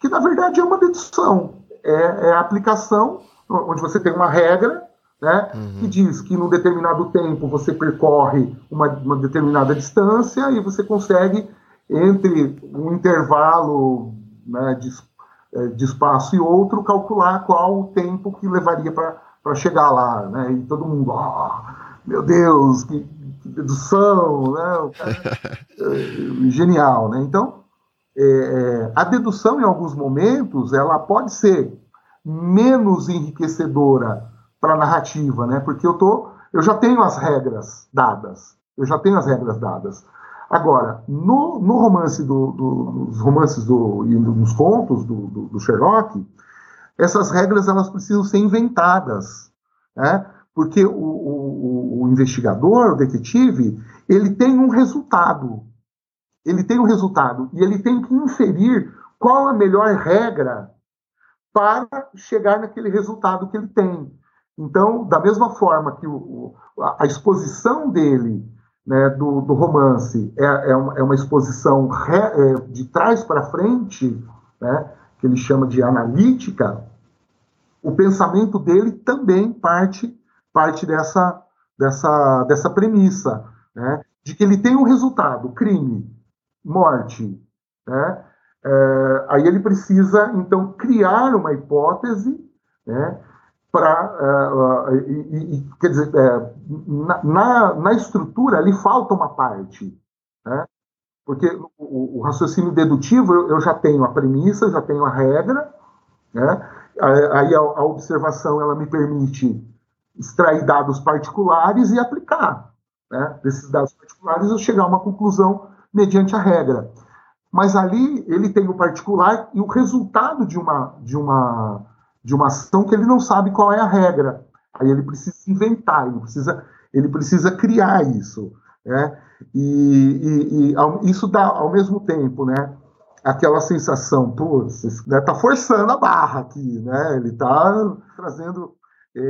que na verdade é uma dedução, é, é a aplicação, onde você tem uma regra né, uhum. que diz que num determinado tempo você percorre uma, uma, determinada distância e você consegue, entre um intervalo né, de, é, de, espaço e outro, calcular qual o tempo que levaria para chegar lá. Né, e todo mundo, oh, meu Deus, que, dedução, né? Cara, (laughs) é, genial, né? Então, é, é, a dedução, em alguns momentos, ela pode ser menos enriquecedora para a narrativa, né? Porque eu tô, eu já tenho as regras dadas, eu já tenho as regras dadas. Agora, no, no romance do, do, nos romances do, e nos contos do, do, do Sherlock, essas regras elas precisam ser inventadas, né? Porque o, o, o, investigador, o detetive, ele tem um resultado. Ele tem um resultado e ele tem que inferir qual a melhor regra para chegar naquele resultado que ele tem. Então, da mesma forma que o, a exposição dele né, do, do, romance é, é, uma, é uma exposição re, é, de trás para frente, né, que ele chama de analítica, o pensamento dele também parte parte dessa, dessa, dessa premissa, né? de que ele tem um resultado, crime, morte. Né? É, aí ele precisa, então, criar uma hipótese né? Para. Uh, uh, quer dizer, é, na, na estrutura ali falta uma parte. Né? Porque o, o raciocínio dedutivo, eu, eu, já tenho a premissa, já tenho a regra, né? aí a, a observação ela me permite extrair dados particulares e aplicar. Né? Desses dados particulares, eu chegar a uma conclusão mediante a regra. Mas ali ele tem o particular e o resultado de uma, de uma, de uma ação que ele não sabe qual é a regra. Aí ele precisa inventar, ele precisa, ele precisa criar isso. Né? E, e, e isso dá, ao mesmo tempo, né, aquela sensação, putz, né, tá forçando a barra aqui, né? Ele tá trazendo é,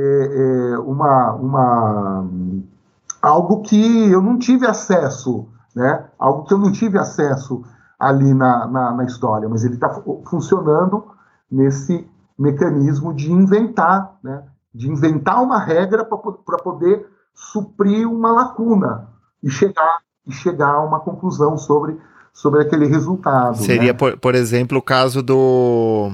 é, uma, uma, algo que eu não tive acesso, né? algo que eu não tive acesso ali na, na, na história, mas ele está funcionando nesse mecanismo de inventar, né? de inventar uma regra para poder suprir uma lacuna e chegar, e chegar a uma conclusão sobre sobre aquele resultado. Seria, né? por, por exemplo, o caso do.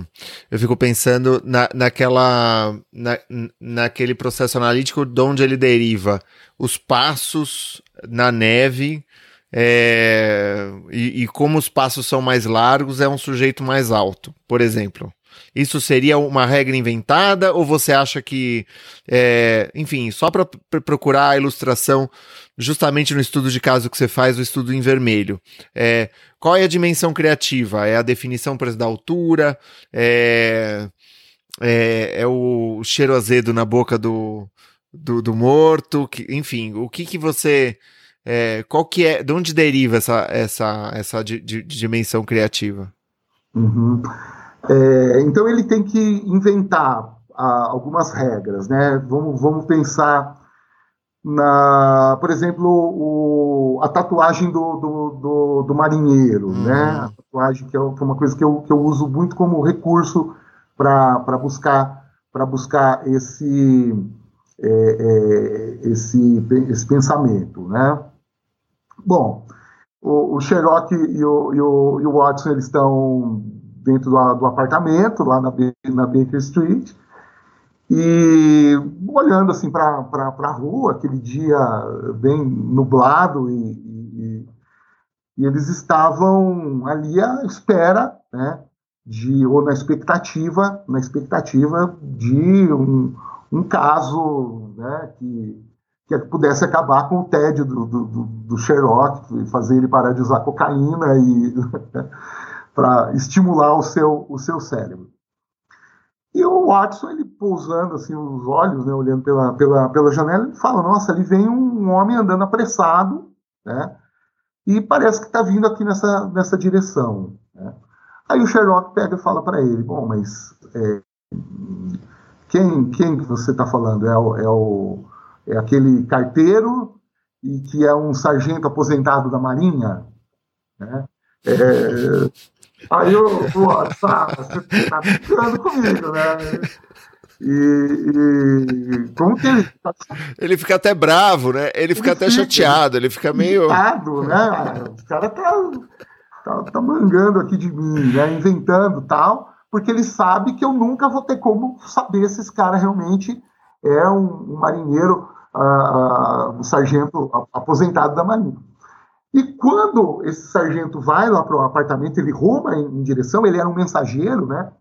Eu fico pensando na, naquela. Na, naquele processo analítico de onde ele deriva os passos na neve. É, e, e como os passos são mais largos, é um sujeito mais alto, por exemplo. Isso seria uma regra inventada ou você acha que, é, enfim, só para procurar a ilustração, justamente no estudo de caso que você faz, o estudo em vermelho, é, qual é a dimensão criativa? É a definição, exemplo, da altura? É, é, é o cheiro azedo na boca do, do, do morto? Que, enfim, o que que você é, qual que é, de onde deriva essa, essa, essa di, di, dimensão criativa? Uhum. É, então ele tem que inventar ah, algumas regras, né? Vamos, vamos pensar na, por exemplo, o, a tatuagem do, do, do, do marinheiro, uhum. né? A tatuagem que é, que é uma coisa que eu, que eu uso muito como recurso para buscar para buscar esse, é, é, esse esse pensamento, né? Bom, o, o Sherlock e o, e o, e o Watson eles estão dentro do, do apartamento lá na, na Baker Street e olhando assim para a rua, aquele dia bem nublado, e, e, e, eles estavam ali à espera, né, de, ou na expectativa, na expectativa de um, um caso né, que, que pudesse acabar com o tédio do, do, do Sherlock, fazer ele parar de usar cocaína e (laughs) para estimular o seu, o seu cérebro. E o Watson, ele pousando assim os olhos, né, olhando pela, pela, pela janela, ele fala: Nossa, ali vem um homem andando apressado, né? E parece que está vindo aqui nessa, nessa direção. Né? Aí o Sherlock pega e fala para ele: Bom, mas é, quem, quem você está falando? É, o, é, o, é aquele carteiro e que é um sargento aposentado da Marinha? Né? É, Aí eu, pô, tá, você tá brincando comigo, né? E, e, como que ele. Ele fica até bravo, né? Ele fica ele até fica, chateado, ele fica meio. Irritado, né? O cara tá, tá, tá mangando aqui de mim, né? Inventando tal, porque ele sabe que eu nunca vou ter como saber se esse cara realmente é um, um marinheiro, uh, uh, um sargento aposentado da Marinha. E quando esse sargento vai lá para o apartamento, ele ruma em, em, direção, ele era um mensageiro, né?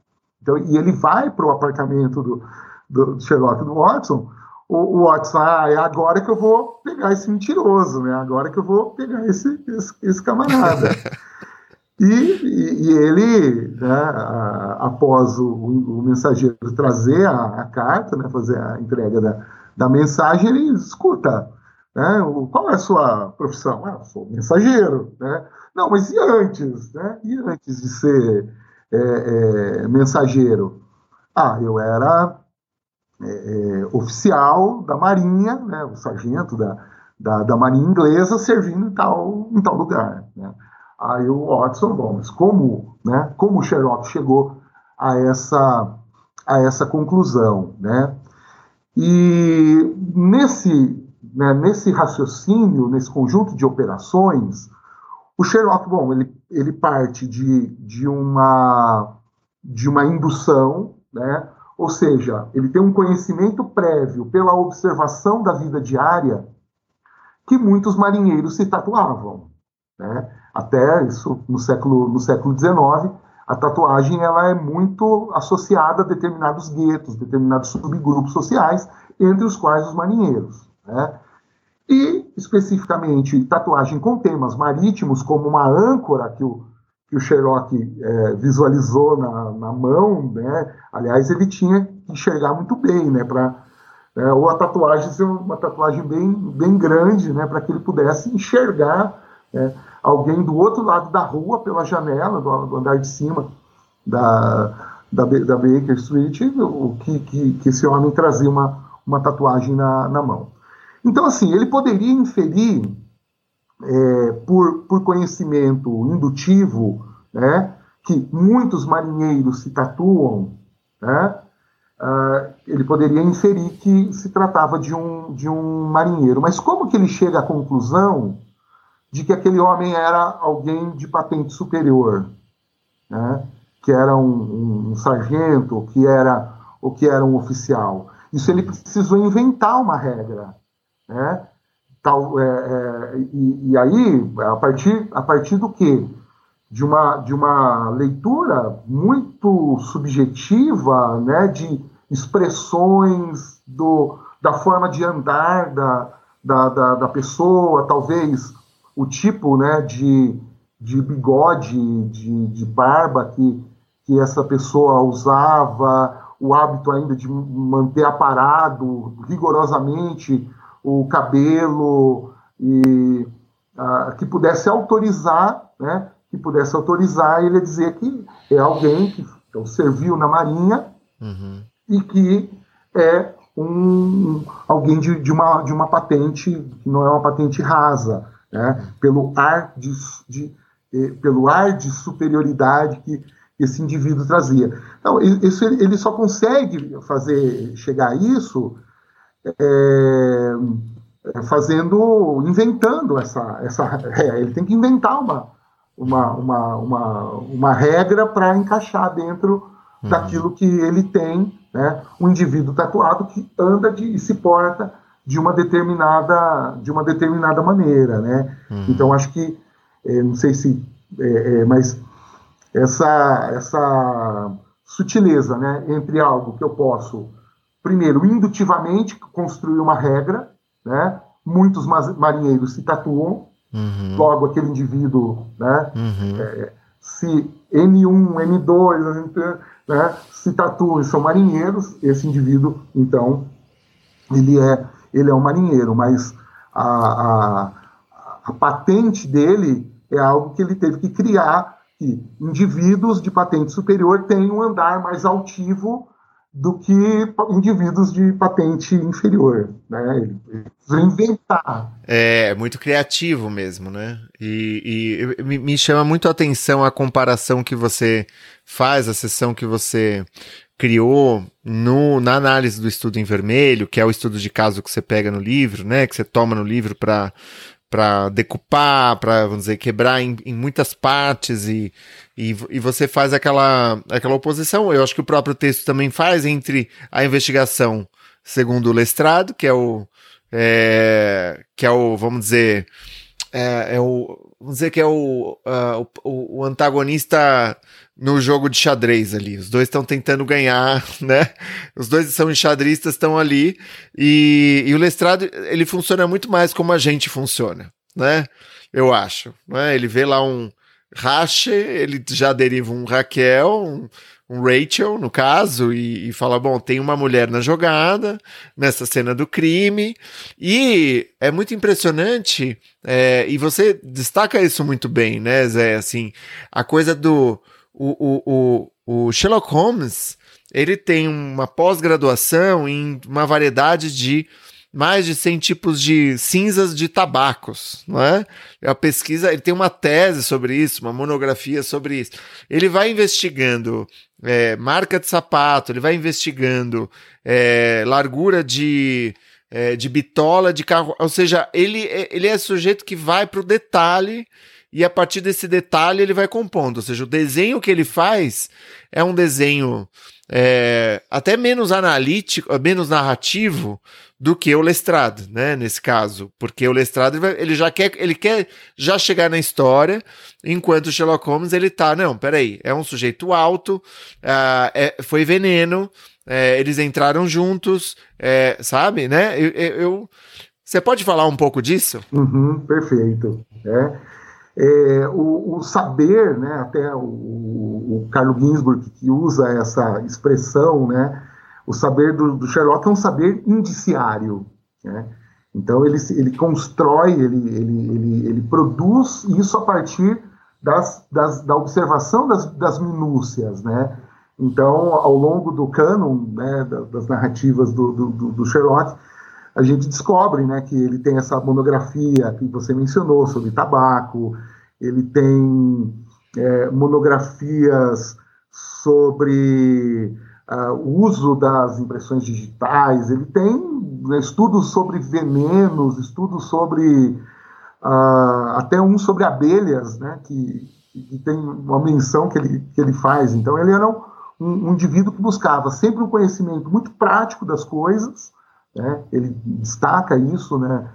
Então, e ele vai para o apartamento do, do Sherlock do Watson. O, o, Watson, ah, é agora que eu vou pegar esse mentiroso, né? Agora que eu vou pegar esse, esse, esse camarada. (laughs) e, e, e, ele, né, após o, o, mensageiro trazer a, a, carta, né, fazer a entrega da, da mensagem, ele escuta né? Qual é a sua profissão? Ah, sou mensageiro. Né? Não, mas e antes? Né? E antes de ser é, é, mensageiro? Ah, eu era é, é oficial da Marinha, né? o sargento da, da, da, Marinha Inglesa, servindo em tal, em tal lugar. Né? Aí o Watson, bom, mas como, né, como o Sherlock chegou a essa, a essa conclusão? Né? E nesse né, nesse raciocínio, nesse conjunto de operações, o Sherlock, bom, ele, ele parte de, de, uma, de uma indução, né, ou seja, ele tem um conhecimento prévio pela observação da vida diária que muitos marinheiros se tatuavam. Né? Até isso no século, no século XIX, a tatuagem ela é muito associada a determinados guetos, determinados subgrupos sociais, entre os quais os marinheiros. Né? E, especificamente, tatuagem com temas marítimos, como uma âncora que o, que o Sherlock é, visualizou na, na mão, né? aliás, ele tinha que enxergar muito bem, né? Pra, é, ou a tatuagem ser uma tatuagem bem, bem grande, né? para que ele pudesse enxergar né? alguém do outro lado da rua, pela janela, do, do andar de cima da, da, da Baker Street, o que, que, que esse homem trazia uma, uma tatuagem na, na mão. Então, assim, ele poderia inferir, é, por, por conhecimento indutivo, né, que muitos marinheiros se tatuam, né, uh, ele poderia inferir que se tratava de um, de um marinheiro. Mas como que ele chega à conclusão de que aquele homem era alguém de patente superior, né, que era um, um, um sargento, que era, ou que era um oficial? Isso ele precisou inventar uma regra né? Tal, é, é, e, e, aí, a partir, a partir do que? De uma, de uma leitura muito subjetiva, né, de expressões do, da forma de andar da, da, da, da pessoa, talvez o tipo né, de, de bigode, de, de barba que, que essa pessoa usava, o hábito ainda de manter aparado rigorosamente o cabelo e uh, que pudesse autorizar, né, que pudesse autorizar ele a dizer que é alguém que, então serviu na Marinha uhum. e que é um, alguém de, de, uma, de uma patente que não é uma patente rasa, né? pelo ar de, de eh, pelo ar de superioridade que esse indivíduo trazia. Então, isso ele só consegue fazer chegar a isso é, fazendo, inventando essa, essa é, ele tem que inventar uma, uma, uma, uma, uma regra para encaixar dentro uhum. daquilo que ele tem, né? Um indivíduo tatuado que anda de, e se porta de uma determinada de uma determinada maneira, né? Uhum. Então acho que é, não sei se é, é, mas essa essa sutileza, né, entre algo que eu posso primeiro indutivamente construir uma regra, né? Muitos marinheiros se tatuam Uhum. Logo, aquele indivíduo, né, uhum. é, se N1, N2, né, se tatuam e são marinheiros, esse indivíduo, então, ele é, ele é um marinheiro, mas a, a, a patente dele é algo que ele teve que criar, que indivíduos de patente superior têm um andar mais altivo do que indivíduos de patente inferior, né? Ele inventar. É, muito criativo mesmo, né? E, e me, me, chama muito a atenção a comparação que você faz, a sessão que você criou no, na análise do estudo em vermelho, que é o estudo de caso que você pega no livro, né? Que você toma no livro para para decupar, para vamos dizer quebrar em, em muitas partes e, e, e, você faz aquela aquela oposição. Eu acho que o próprio texto também faz entre a investigação segundo o Lestrado, que é o é, que é o vamos dizer é, é o vamos dizer que é o, uh, o, o antagonista no jogo de xadrez ali. Os dois estão tentando ganhar, (laughs) né? Os dois são enxadristas, estão ali. E, e, o Lestrado, ele funciona muito mais como a gente funciona, né? Eu acho. Né? Ele vê lá um Rache, ele já deriva um Raquel, um, um Rachel, no caso, e, e, fala: bom, tem uma mulher na jogada, nessa cena do crime, e é muito impressionante, é, e você destaca isso muito bem, né, Zé? Assim, a coisa do o, o, o, Sherlock Holmes ele tem uma pós-graduação em uma variedade de mais de 100 tipos de cinzas de tabacos, não é? A pesquisa, ele tem uma tese sobre isso, uma monografia sobre isso. Ele vai investigando é, marca de sapato, ele vai investigando é, largura de, é, de bitola de carro, ou seja, ele, ele é sujeito que vai para o detalhe e a partir desse detalhe ele vai compondo. Ou seja, o desenho que ele faz é um desenho é, até menos analítico, menos narrativo do que o Lestrade, né? Nesse caso, porque o Lestrade ele já quer, ele quer já chegar na história, enquanto o Sherlock Holmes ele tá, não, peraí, é um sujeito alto, uh, é, foi veneno, é, eles entraram juntos, é, sabe, né? Eu, eu, você pode falar um pouco disso? Uhum, perfeito. É. É, o, o, saber, né, até o, o Carlo Ginsburg que usa essa expressão, né, o saber do, do Sherlock é um saber indiciário. Né? Então ele, ele constrói, ele, ele, ele, ele produz isso a partir das, das, da observação das, das minúcias. Né? Então, ao longo do cânon né, das narrativas do, do, do Sherlock, a gente descobre né, que ele tem essa monografia que você mencionou sobre tabaco, ele tem é, monografias sobre uh, uso das impressões digitais, ele tem né, estudos sobre venenos, estudos sobre uh, até um sobre abelhas, né, que, que, tem uma menção que ele, que ele faz. Então ele era um, um, um indivíduo que buscava sempre um conhecimento muito prático das coisas, né? Ele destaca isso, né?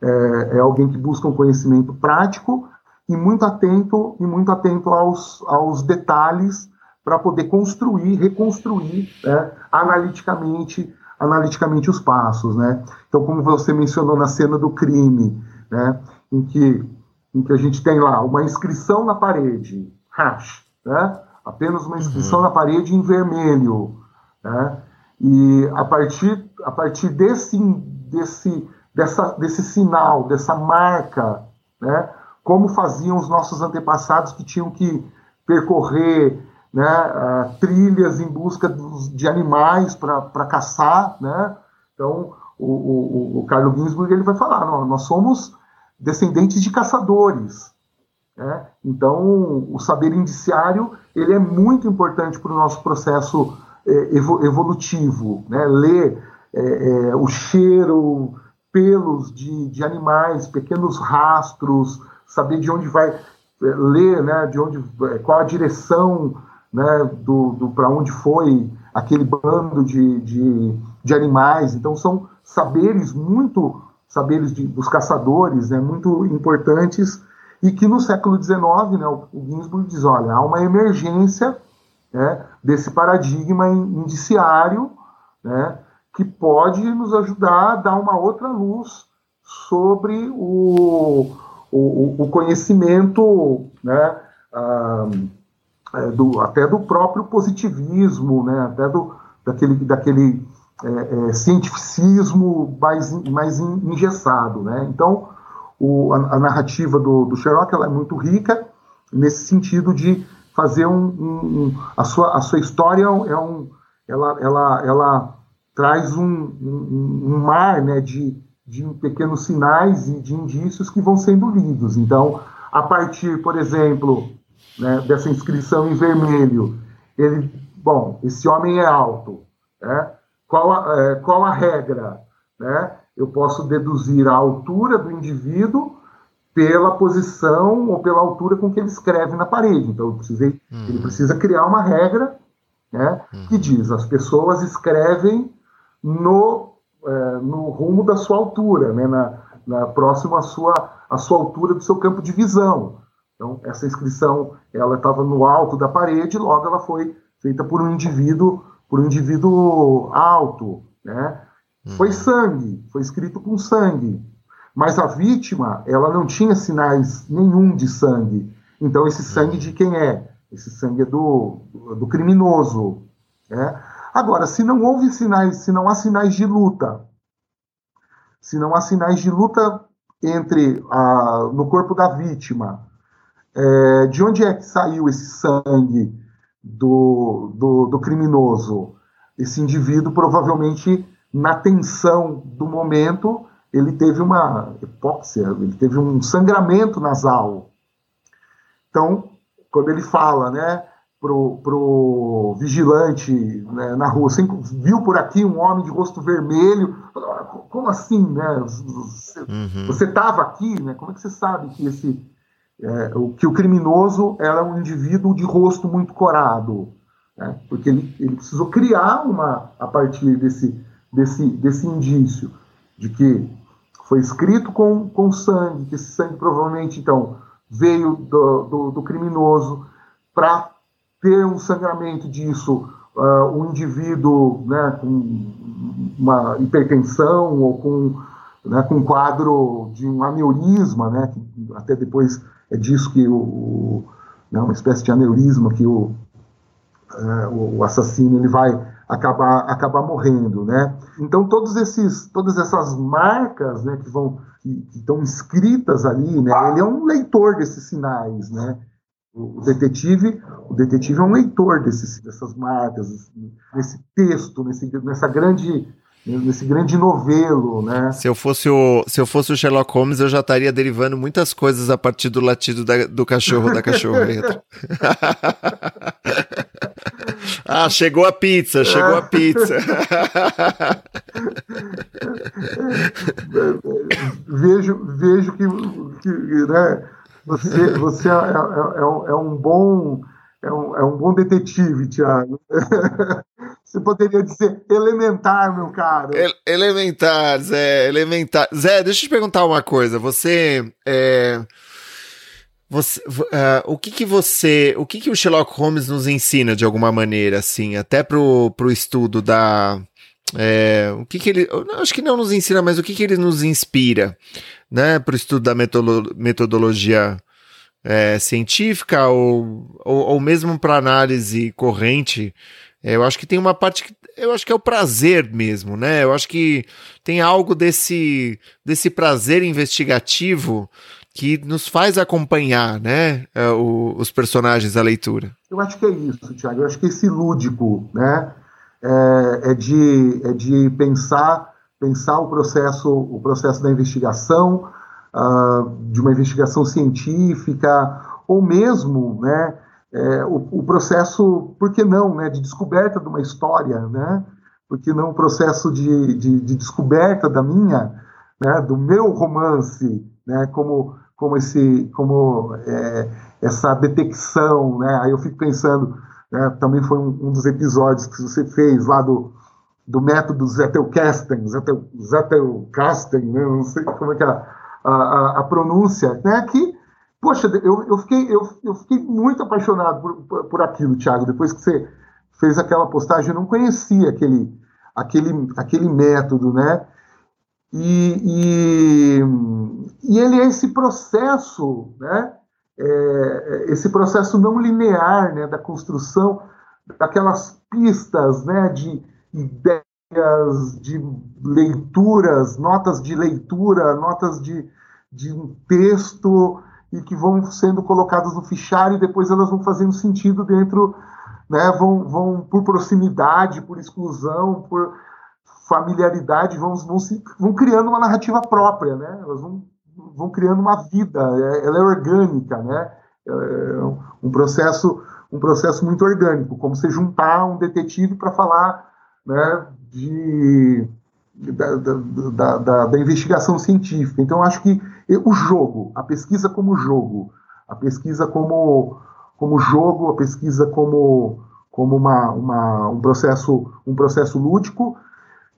É, é, alguém que busca um conhecimento prático e muito atento e muito atento aos, aos detalhes para poder construir, reconstruir né, analiticamente, analiticamente os passos, né? Então, como você mencionou na cena do crime, né, em que em que a gente tem lá uma inscrição na parede, hash, né? Apenas uma inscrição uhum. na parede em vermelho, né? E a partir, a partir desse, desse, dessa, desse sinal, dessa marca, né, como faziam os nossos antepassados que tinham que percorrer né, uh, trilhas em busca dos, de animais para caçar, né? Então, o, o, o Carlo Ginsburg ele vai falar, nós somos descendentes de caçadores, né? Então, o saber indiciário ele é muito importante para o nosso processo é, evolutivo, né? Ler é, é, o cheiro, pelos de, de animais, pequenos rastros, saber de onde vai ler, né? De onde, qual a direção, né? Do, do para onde foi aquele bando de, de, de, animais. Então, são saberes muito saberes de, dos caçadores, né? Muito importantes e que no século XIX, né, o Ginsburg diz, olha, há uma emergência né, desse paradigma indiciário, né, que pode nos ajudar a dar uma outra luz sobre o, o, o conhecimento, né, ah, é, do, até do próprio positivismo, né, até do, daquele, daquele é, é, cientificismo mais, mais engessado. Né? Então, o, a, a, narrativa do, do Sherlock é muito rica nesse sentido de fazer um, um, um a, sua, a sua história é um, ela, ela, ela traz um, um, um mar né, de, de pequenos sinais e de indícios que vão sendo lidos. Então, a partir, por exemplo, né, dessa inscrição em vermelho, ele, bom, esse homem é alto, né? qual, a, é, qual a regra? Né? eu posso deduzir a altura do indivíduo pela posição ou pela altura com que ele escreve na parede. Então, precisei, uhum. ele precisa criar uma regra né, uhum. que diz as pessoas escrevem no, é, no rumo da sua altura, né, na, na próximo à sua, à sua altura do seu campo de visão. Então, essa inscrição ela estava no alto da parede, logo ela foi feita por um indivíduo, por um indivíduo alto, né? Foi uhum. sangue, foi escrito com sangue. Mas a vítima, ela não tinha sinais nenhum de sangue. Então, esse sangue de quem é? Esse sangue é do, do criminoso. Né? Agora, se não houve sinais, se não há sinais de luta, se não há sinais de luta entre a, no corpo da vítima, é, de onde é que saiu esse sangue do, do, do criminoso? Esse indivíduo provavelmente na tensão do momento, ele teve uma hipóxia, ele teve um sangramento nasal. Então, quando ele fala, né, pro, pro vigilante né, na rua, você viu por aqui um homem de rosto vermelho, como assim, né? Você uhum. estava aqui, né? Como é que você sabe que esse é, o, que o criminoso era um indivíduo de rosto muito corado? Né? Porque ele, ele precisou criar uma a partir desse desse, desse indício de que foi escrito com, com sangue, que esse sangue provavelmente, então, veio do, do, do criminoso para ter um sangramento disso, uh, um indivíduo né, com uma hipertensão ou com, né, com um quadro de um aneurisma, né, que até depois é disso que o, o né, uma espécie de aneurisma que o, uh, o assassino ele vai acabar, acabar morrendo, né? Então todos esses, todas essas marcas, né, que vão que, que estão escritas ali, né? Ele é um leitor desses sinais, né? O detetive, o detetive é um leitor desses, dessas marcas, desse texto, nesse, nessa grande nesse grande novelo, né? Se eu fosse o, se eu fosse o Sherlock Holmes, eu já estaria derivando muitas coisas a partir do latido da, do cachorro da cachorreta. (laughs) ah, chegou a pizza, chegou a pizza. (laughs) vejo, vejo que, que né, você, você é, é, é, é um bom é um, é um bom detetive, Thiago. (laughs) Você poderia dizer elementar, meu caro. elementar, Zé, elementar. Zé, deixa eu te perguntar uma coisa. Você. É, você uh, o que que você. O que que o Sherlock Holmes nos ensina de alguma maneira, assim, até pro, pro estudo da. É, o que que ele. Acho que não nos ensina, mas o que que ele nos inspira, né, pro estudo da metodologia é, científica ou, ou, ou mesmo para análise corrente é, eu acho que tem uma parte que eu acho que é o prazer mesmo, né? Eu acho que tem algo desse desse prazer investigativo que nos faz acompanhar, né, é, o, os personagens da leitura. Eu acho que é isso, Tiago. Eu acho que esse lúdico, né, é, é, de, é de pensar pensar o processo o processo da investigação, uh, de uma investigação científica ou mesmo, né, é, o, o, processo, por que não, né, de descoberta de uma história, né, por que não o processo de, de, de descoberta da minha, né, do meu romance, né, como como esse como é, essa detecção, né, aí eu fico pensando, né, também foi um, um, dos episódios que você fez lá do, do método Zettelkasten, Zettel, Zettelkasten, né, não sei como é que é a, a, a pronúncia, né, que Poxa, eu, eu, fiquei, eu, eu fiquei muito apaixonado por, por, aquilo, Thiago. Depois que você fez aquela postagem, eu não conhecia aquele, aquele, aquele método, né? E, e, e ele é esse processo, né? É, esse processo não linear, né? Da construção daquelas pistas, né? De ideias, de leituras, notas de leitura, notas de, de um texto e que vão sendo colocadas no fichário e depois elas vão fazendo sentido dentro, né, vão, vão por proximidade, por exclusão, por familiaridade, vão, vão, se, vão criando uma narrativa própria, né, elas vão, vão criando uma vida, é, ela é orgânica, né, é um processo um processo muito orgânico, como você juntar um detetive para falar né, de, da, da, da, da, investigação científica. Então, acho que o jogo, a pesquisa como jogo, a pesquisa como, como jogo, a pesquisa como, como uma, uma, um, processo, um processo lúdico,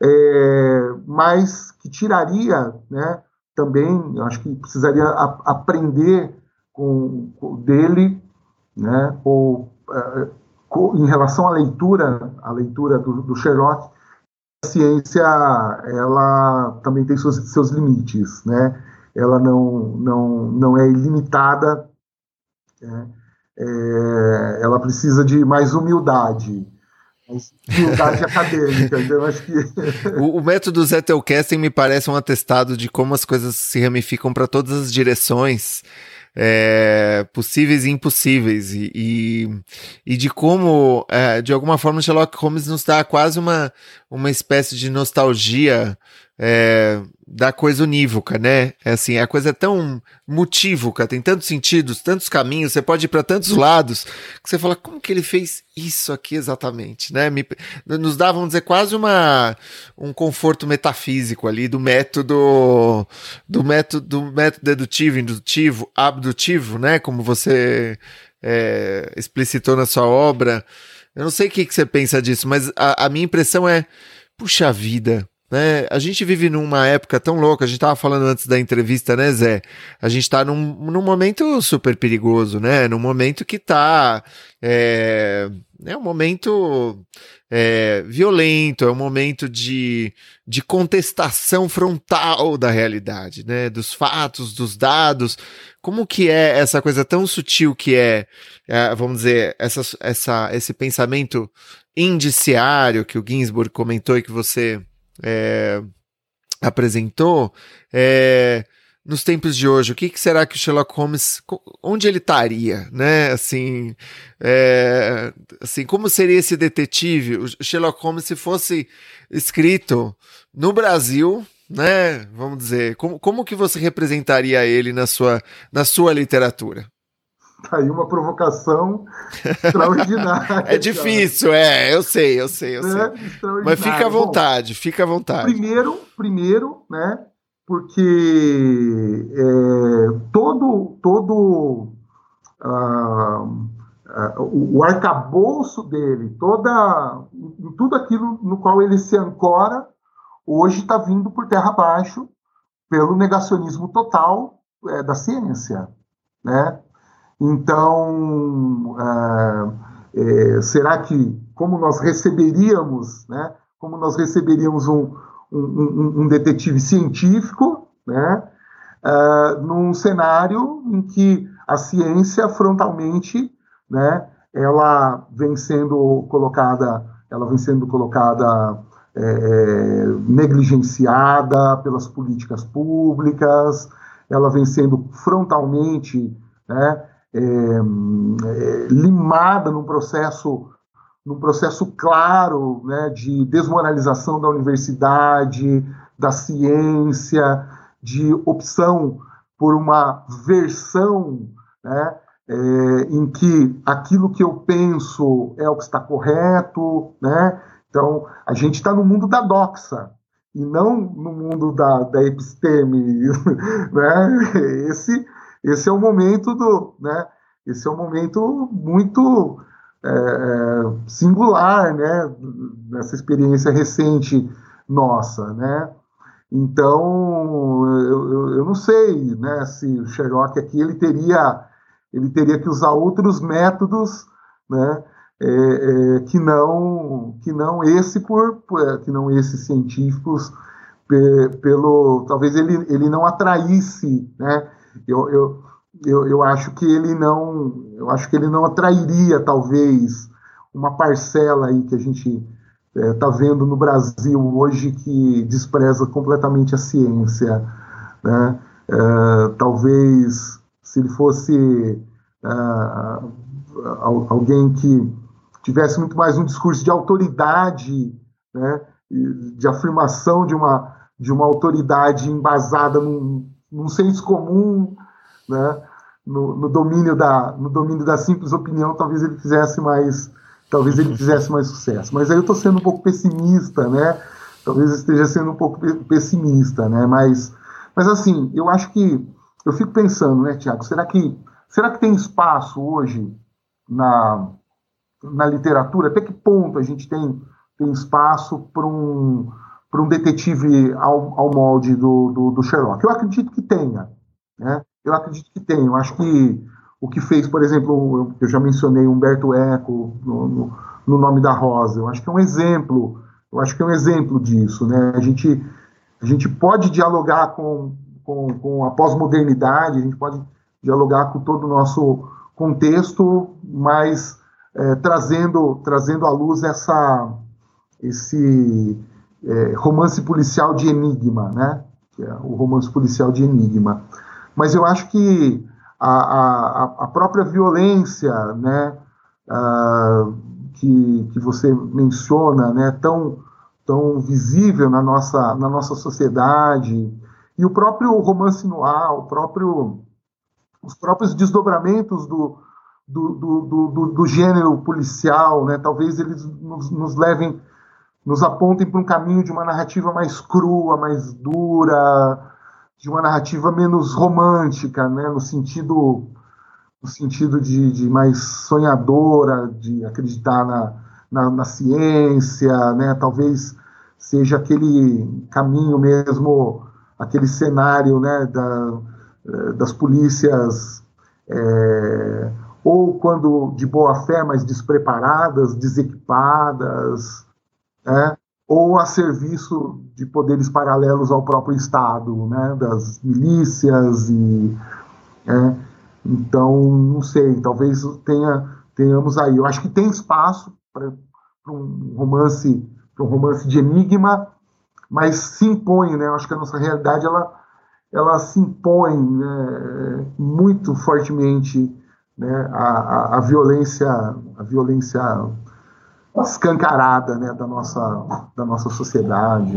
é, mas que tiraria né, também, acho que precisaria a, aprender com, com, dele, né, ou, é, com, em relação à leitura, a leitura do, do Sherlock, a ciência ela também tem seus, seus limites, né? Ela não, não, não é ilimitada, né? é, ela precisa de mais humildade, humildade (laughs) acadêmica. Então, acho que o, o método Zettelkasten me parece um atestado de como as coisas se ramificam para todas as direções é, possíveis e impossíveis, e, e, e de como, é, de alguma forma, Sherlock Holmes nos dá quase uma, uma espécie de nostalgia é, da coisa unívoca, né? É assim, a coisa é tão mutívoca, tem tantos sentidos, tantos caminhos, você pode ir para tantos lados, que você fala, como que ele fez isso aqui exatamente, né? Me, nos dá, vamos dizer, quase uma, um conforto metafísico ali do método, do método, do método dedutivo, indutivo, abdutivo, né? Como você é, explicitou na sua obra. Eu não sei o que, que você pensa disso, mas a, a minha impressão é, puxa vida, né? A gente vive numa época tão louca, a gente estava falando antes da entrevista, né, Zé? A gente está num, num momento super perigoso, né? Num momento que está é, é um momento é, violento, é um momento de, de contestação frontal da realidade, né? Dos fatos, dos dados. Como que é essa coisa tão sutil que é, é vamos dizer, essa, essa, esse pensamento indiciário que o Ginsburg comentou e que você é, apresentou, é, nos tempos de hoje, o que, que, será que o Sherlock Holmes, onde ele estaria, né? Assim, é, assim, como seria esse detetive, o Sherlock Holmes, se fosse escrito no Brasil, né? Vamos dizer, como, como que você representaria ele na sua, na sua literatura? Tá aí uma provocação extraordinária. (laughs) é difícil, cara. é, eu sei, eu sei, eu é, sei. Mas fica à vontade, Bom, fica à vontade. Primeiro, primeiro, né? Porque é, todo, todo uh, uh, o arcabouço dele, toda, tudo aquilo no qual ele se ancora, hoje está vindo por terra abaixo pelo negacionismo total é, da ciência, né? Então, é, é, será que, como nós receberíamos, né, como nós receberíamos um, um, um detetive científico, né, é, num cenário em que a ciência frontalmente, né, ela vem sendo colocada, ela vem sendo colocada é negligenciada pelas políticas públicas, ela vem sendo frontalmente né, é, limada num processo num processo claro né, de desmoralização da universidade, da ciência, de opção por uma versão né, é, em que aquilo que eu penso é o que está correto, né? Então, a gente está no mundo da doxa e não no mundo da, da episteme, (laughs) né? Esse, esse é o momento do, né? Esse é um momento muito é, é, singular, né? Nessa experiência recente nossa, né? Então, eu, eu, eu não sei, né? Se o Sherlock aqui ele teria ele teria que usar outros métodos, né, é, é, que não que não esse por, é, que não esses científicos pe, pelo talvez ele, ele não atraísse, né? Eu, eu, eu, eu acho que ele não eu acho que ele não atrairia talvez uma parcela aí que a gente está é, vendo no Brasil hoje que despreza completamente a ciência, né? É, talvez se ele fosse uh, alguém que tivesse muito mais um discurso de autoridade, né, de afirmação de uma, de uma autoridade embasada num, num senso comum, né, no, no, domínio da, no domínio da simples opinião, talvez ele fizesse mais talvez ele fizesse mais sucesso. Mas aí eu estou sendo um pouco pessimista, né? Talvez esteja sendo um pouco pessimista, né? Mas, mas assim, eu acho que eu fico pensando, né, Tiago, será que, será que tem espaço hoje na, na literatura? Até que ponto a gente tem, tem espaço para um, um detetive ao, ao molde do, do, do, Sherlock? Eu acredito que tenha. Né? Eu acredito que tenha. Eu acho que o que fez, por exemplo, eu já mencionei Humberto Eco no, no, no Nome da Rosa, eu acho que é um exemplo, eu acho que é um exemplo disso. Né? A, gente, a gente pode dialogar com com, com a pós-modernidade, a gente pode dialogar com todo o nosso contexto, mas é, trazendo, trazendo à luz essa, esse é, romance policial de enigma, né? que é o romance policial de enigma. Mas eu acho que a, a, a própria violência né, a, que, que você menciona, né, tão, tão visível na nossa, na nossa sociedade, e o próprio romance noir, o próprio, os próprios desdobramentos do, do, do, do, do gênero policial, né? talvez eles nos, nos levem, nos apontem para um caminho de uma narrativa mais crua, mais dura, de uma narrativa menos romântica, né? no sentido no sentido de, de mais sonhadora, de acreditar na, na, na, ciência, né? talvez seja aquele caminho mesmo aquele cenário né, da, eh, das polícias, é, ou quando de boa fé, mas despreparadas, desequipadas, né, ou a serviço de poderes paralelos ao próprio Estado, né, das milícias e. É, então, não sei, talvez tenha, tenhamos aí. Eu acho que tem espaço para um romance, um romance de enigma, mas se impõe, né? Eu acho que a nossa realidade ela, ela se impõe né, muito fortemente né, a, a, a, violência a violência escancarada né, da, nossa, da nossa sociedade.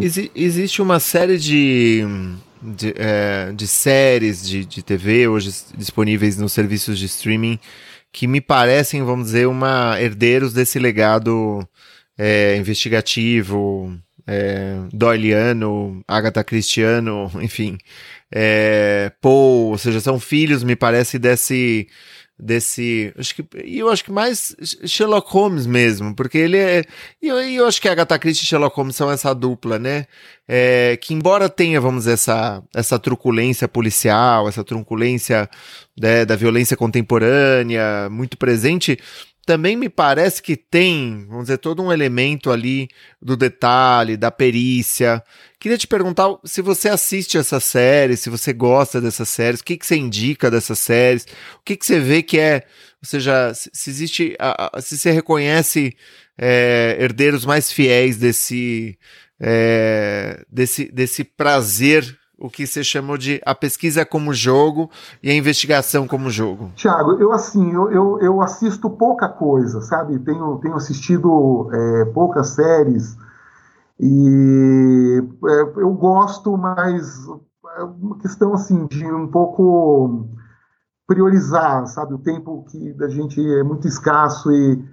Ex existe uma série de, de, é, de séries de, de TV hoje disponíveis nos serviços de streaming que me parecem, vamos dizer, uma herdeiros desse legado é, investigativo, é, Doyleano, Agatha Christiano, (laughs) enfim, é, ou seja, são filhos, me parece, desse desse, acho que, e eu acho que mais Sherlock Holmes mesmo, porque ele é, e eu, eu acho que Agatha Christie e Sherlock Holmes são essa dupla, né, é, que embora tenha, vamos dizer, essa, essa truculência policial, essa truculência né, da violência contemporânea muito presente, também me parece que tem, vamos dizer, todo um elemento ali do detalhe, da perícia. Queria te perguntar se você assiste essa série, se você gosta dessas séries, o que, que você indica dessas séries, o que, que você vê que é, ou seja, se existe, se você reconhece é, herdeiros mais fiéis desse, é, desse, desse prazer o que você chamou de a pesquisa como jogo e a investigação como jogo? Tiago, eu assim, eu, eu, eu, assisto pouca coisa, sabe? Tenho, tenho assistido é, poucas séries e é, eu gosto, mas é uma questão assim de um pouco priorizar, sabe? O tempo que da gente é muito escasso e,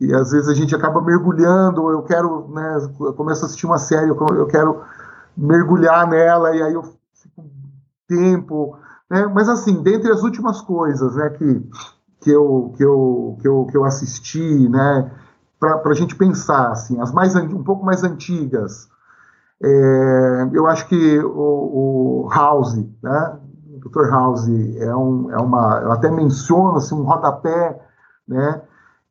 e às vezes a gente acaba mergulhando. Eu quero, né? Eu começo a assistir uma série, eu quero mergulhar nela e aí eu fico tempo, né? Mas assim, dentre as últimas coisas, né? Que que eu que eu que eu, que eu assisti, né? Para a gente pensar assim, as mais um pouco mais antigas. É, eu acho que o, o House, né? Dr. House é, um, é uma, eu até menciono assim, um rodapé, né,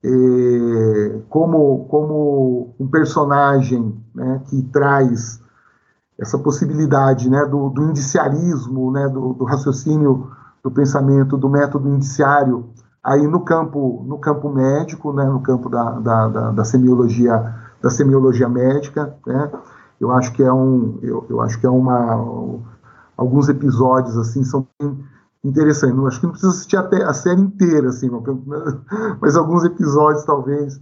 é, como, como um personagem né, que traz essa possibilidade né, do, do indiciarismo, né, do, do, raciocínio, do pensamento, do método indiciário aí no campo, no campo médico, né, no campo da, da, da, da semiologia, da semiologia médica, né, eu acho que é um, eu, eu acho que é uma alguns episódios assim são interessantes. Acho que não precisa assistir até a série inteira, assim, mas (laughs) alguns episódios talvez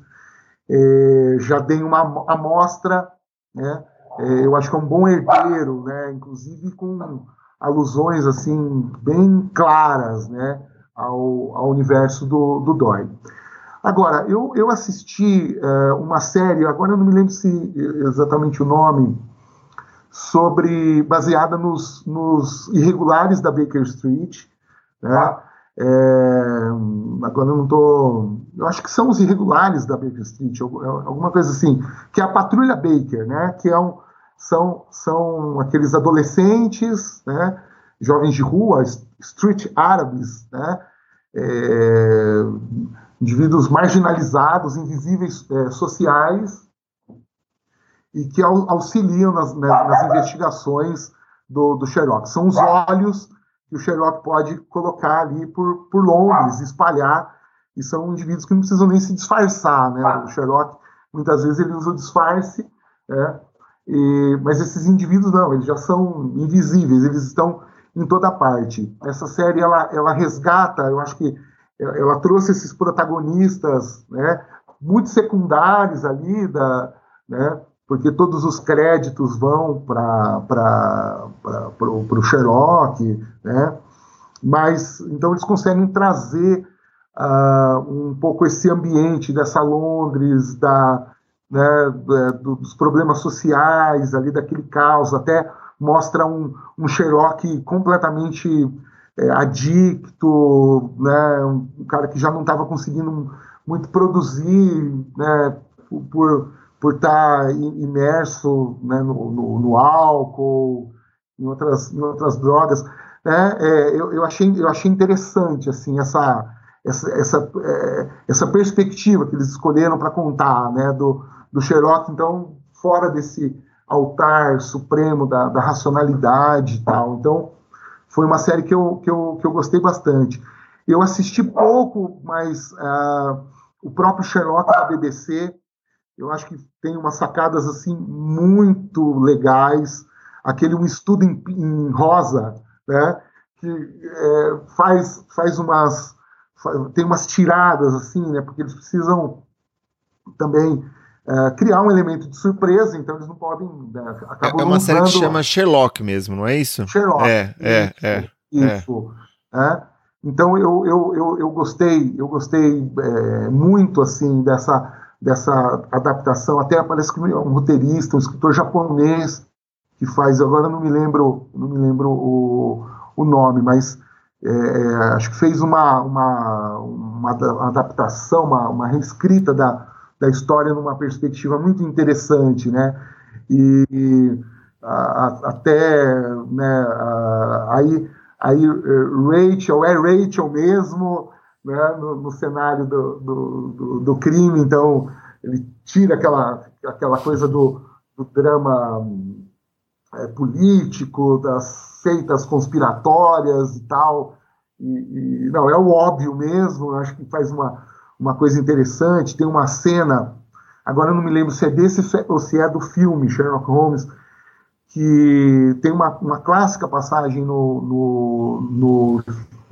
é, já deem uma amostra, né? É, eu acho que é um bom herdeiro, né? Inclusive com alusões assim bem claras, né? Ao, ao universo do, do Doyle. Agora, eu, eu assisti é, uma série, agora eu não me lembro se exatamente o nome, sobre baseada nos, nos irregulares da Baker Street, né? É, agora eu não estou. Eu acho que são os irregulares da Baker Street, alguma coisa assim, que é a Patrulha Baker, né? Que é um, são, são aqueles adolescentes, né? Jovens de rua, street árabes, né? É, indivíduos marginalizados, invisíveis é, sociais, e que auxiliam nas, né, nas investigações do, do, Sherlock. São os olhos o Sherlock pode colocar ali por, por Londres, espalhar, e são indivíduos que não precisam nem se disfarçar. Né? O Sherlock, muitas vezes, ele usa o disfarce, né? e, mas esses indivíduos não, eles já são invisíveis, eles estão em toda parte. Essa série, ela, ela resgata, eu acho que ela trouxe esses protagonistas, né, muito secundários ali da, né, porque todos os créditos vão para o Sherlock, né? Mas então eles conseguem trazer uh, um pouco esse ambiente dessa Londres, da, né, dos problemas sociais ali daquele caos, até mostra um, um Sherlock completamente é, adicto, né, um cara que já não estava conseguindo muito produzir, né, por por estar imerso né, no, no, no, álcool, em outras, em outras drogas. Né, é, eu, eu, achei, eu achei interessante assim essa, essa, essa, é, essa perspectiva que eles escolheram para contar né, do, do Sherlock, então, fora desse altar supremo da, da racionalidade e tal. Então, foi uma série que eu, que eu, que eu gostei bastante. Eu assisti pouco, mas uh, o próprio Sherlock da BBC eu acho que tem umas sacadas assim muito legais. Aquele um estudo em, em rosa, né? Que é, faz faz umas faz, tem umas tiradas assim, né? Porque eles precisam também é, criar um elemento de surpresa, então eles não podem. Né, é uma série que chama Sherlock mesmo, não é isso? Sherlock. É, é, isso, é. Isso. É. Então eu, eu, eu, eu gostei, eu gostei é, muito assim dessa dessa adaptação. Até parece que é um roteirista, um escritor japonês que faz. Agora não me lembro, não me lembro o, o nome, mas é, é acho que fez uma, uma, uma adaptação, uma, uma reescrita da, da história numa perspectiva muito interessante, né? E a, até né, a, aí, aí eh, Rachel é Rachel mesmo, né, no, no cenário do, do, do, do, crime, então ele tira aquela, aquela coisa do, do drama é, político, das seitas conspiratórias e tal. E, e, não, é o óbvio mesmo, acho que faz uma, uma coisa interessante. Tem uma cena, agora eu não me lembro se é desse ou se é do filme Sherlock Holmes, que tem uma, uma clássica passagem no, no, no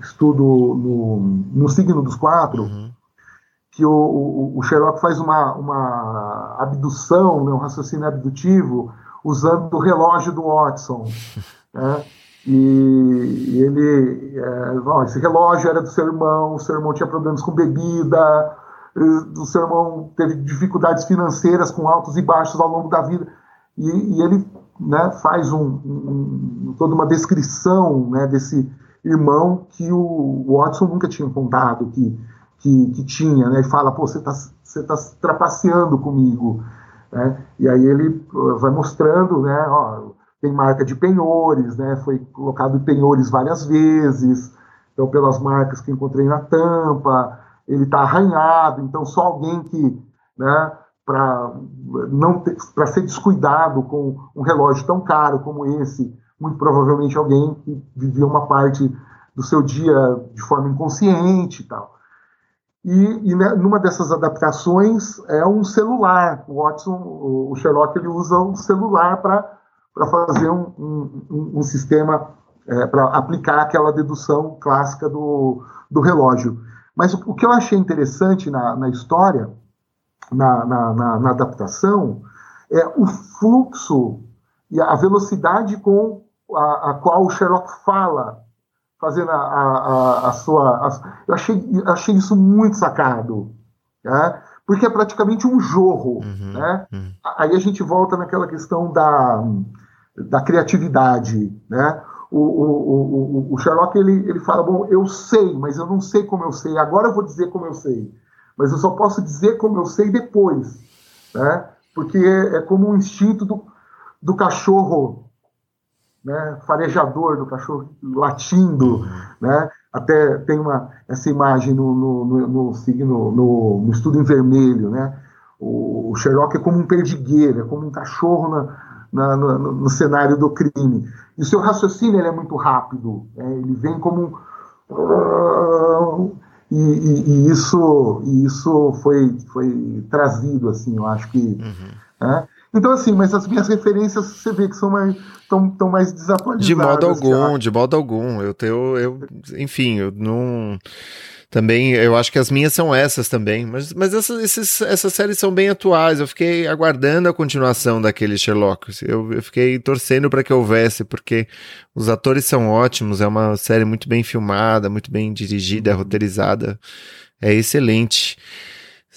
estudo no, no signo dos quatro, uhum. que o, o, o, Sherlock faz uma, uma abdução, né, um raciocínio abdutivo, usando o relógio do Watson. (laughs) né? E, ele, é, esse relógio era do seu irmão, o seu irmão tinha problemas com bebida, o seu irmão teve dificuldades financeiras com altos e baixos ao longo da vida, e, e ele né, faz um, um, toda uma descrição né, desse irmão que o Watson nunca tinha contado que, que, que tinha, né, e fala, pô, você está você tá trapaceando comigo, né, e aí ele vai mostrando, né, ó, tem marca de penhores, né, foi colocado penhores várias vezes, então pelas marcas que encontrei na tampa, ele está arranhado, então só alguém que, né, para não para ser descuidado com um relógio tão caro como esse, muito provavelmente alguém que vivia uma parte do seu dia de forma inconsciente e tal. E, e né, numa dessas adaptações é um celular. O Watson, o Sherlock, ele usa um celular para fazer um, um, um sistema é, para aplicar aquela dedução clássica do, do relógio. Mas o, o que eu achei interessante na, na história, na, na, na, na adaptação, é o fluxo e a velocidade com a, a qual o Sherlock fala, fazendo a, a, a sua. Eu achei, achei isso muito sacado. Né? Porque é praticamente um jorro. Uhum, né? Uhum. Aí a gente volta naquela questão da, da criatividade. Né? o, o, o, Sherlock ele, ele fala: Bom, eu sei, mas eu não sei como eu sei. Agora eu vou dizer como eu sei. Mas eu só posso dizer como eu sei depois. Né? Porque é, é como um instinto do, do cachorro né, farejador do cachorro latindo, né? Até tem uma essa imagem no, no, no, no signo no, no, estudo em vermelho, né? O, o, Sherlock é como um perdigueiro, é como um cachorro na, na, no, no, cenário do crime. E o seu raciocínio ele é muito rápido, né? ele vem como um... E, e, e, isso, e isso foi, foi trazido, assim, eu acho que. Uhum. Né? Então, assim, mas as minhas referências você vê que são mais, tão, tão mais desatualizadas. De modo algum, de modo algum. Eu tenho, eu, enfim, eu não também, eu acho que as minhas são essas também. Mas, mas essas, esses, essas séries são bem atuais. Eu fiquei aguardando a continuação daquele Sherlock. Eu, eu fiquei torcendo para que houvesse, porque os atores são ótimos. É uma série muito bem filmada, muito bem dirigida, roteirizada. É excelente.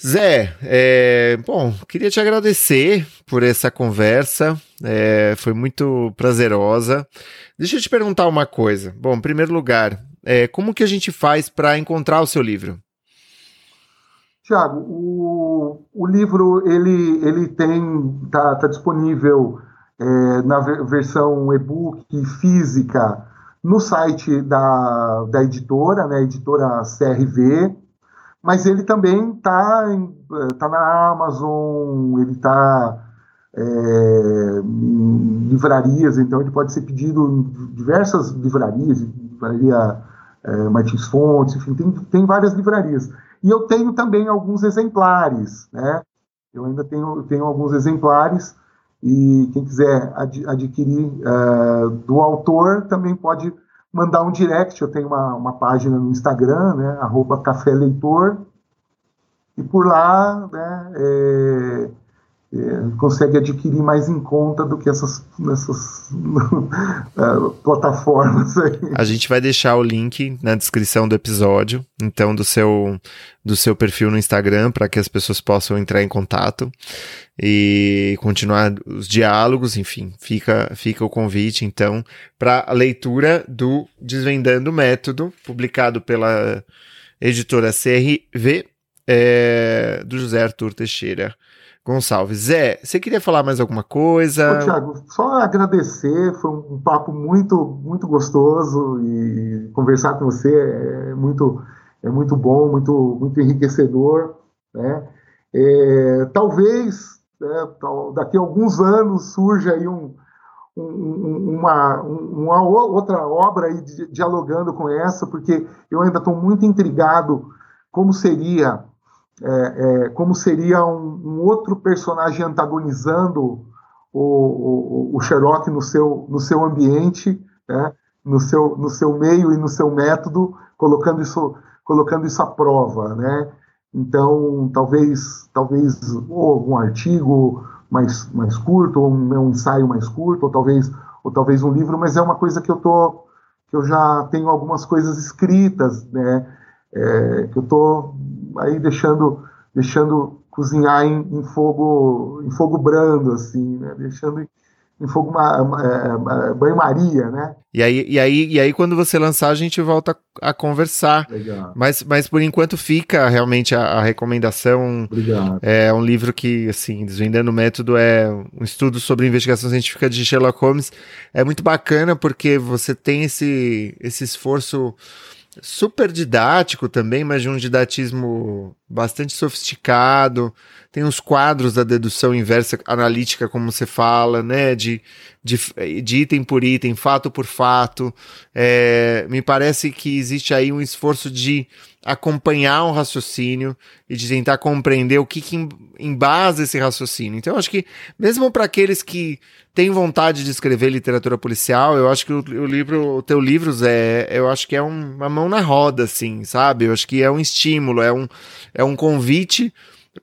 Zé, é, bom, queria te agradecer por essa conversa, é, foi muito prazerosa. Deixa eu te perguntar uma coisa. Bom, em primeiro lugar, é, como que a gente faz para encontrar o seu livro? Tiago, o, o livro ele, ele tem tá, tá disponível é, na versão e-book física no site da, da editora, né, editora CRV, mas ele também está tá na Amazon, ele está é, em livrarias, então ele pode ser pedido em diversas livrarias, livraria é, Martins Fontes, enfim, tem, tem várias livrarias. E eu tenho também alguns exemplares, né? Eu ainda tenho, tenho alguns exemplares e quem quiser ad, adquirir uh, do autor também pode mandar um direct. Eu tenho uma, uma página no Instagram, né? Arroba Café Leitor. E por lá, né? É, é, consegue adquirir mais em conta do que essas, essas uh, (laughs) plataformas aí. A gente vai deixar o link na descrição do episódio, então do seu do seu perfil no Instagram para que as pessoas possam entrar em contato e continuar os diálogos, enfim, fica fica o convite então para a leitura do Desvendando o Método, publicado pela editora CRV é, do José Arthur Teixeira. Gonçalves. Zé, você queria falar mais alguma coisa? Ô, Thiago, só agradecer, foi um papo muito, muito gostoso e conversar com você é muito, é muito bom, muito, muito enriquecedor. Né? É, talvez né, daqui a alguns anos surja aí um, uma, uma outra obra aí dialogando com essa, porque eu ainda estou muito intrigado como seria é, é, como seria um, um, outro personagem antagonizando o, o, o, Sherlock no seu, no seu ambiente, né, no, seu, no seu meio e no seu método, colocando isso, colocando isso à prova, né? Então, talvez, talvez ou algum artigo mais, mais curto, ou um, um ensaio mais curto, ou talvez, ou talvez um livro, mas é uma coisa que eu tô, que eu já tenho algumas coisas escritas, né? É, que eu tô aí deixando, deixando cozinhar em, em, fogo, em fogo brando, assim, né? Deixando em fogo é, banho-maria, né? E aí, e, aí, e aí, quando você lançar, a gente volta a conversar. Legal. Mas, mas por enquanto fica realmente a, a recomendação. Obrigado. É um livro que, assim, Desvendando o Método é um estudo sobre investigação científica de Sherlock Holmes. É muito bacana porque você tem esse, esse esforço super didático também, mas de um didatismo bastante sofisticado. Tem os quadros da dedução inversa analítica, como você fala, né? De, de, de item por item, fato por fato. É, me parece que existe aí um esforço de acompanhar o raciocínio e de tentar compreender o que, que embasa esse raciocínio. Então, eu acho que, mesmo para aqueles que têm vontade de escrever literatura policial, eu acho que o, o livro, o teu livro, Zé, eu acho que é um, uma mão na roda, assim, sabe? Eu acho que é um estímulo, é um, é um convite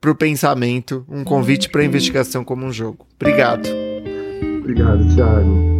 para o pensamento, um convite para a investigação como um jogo. Obrigado. Obrigado, Thiago.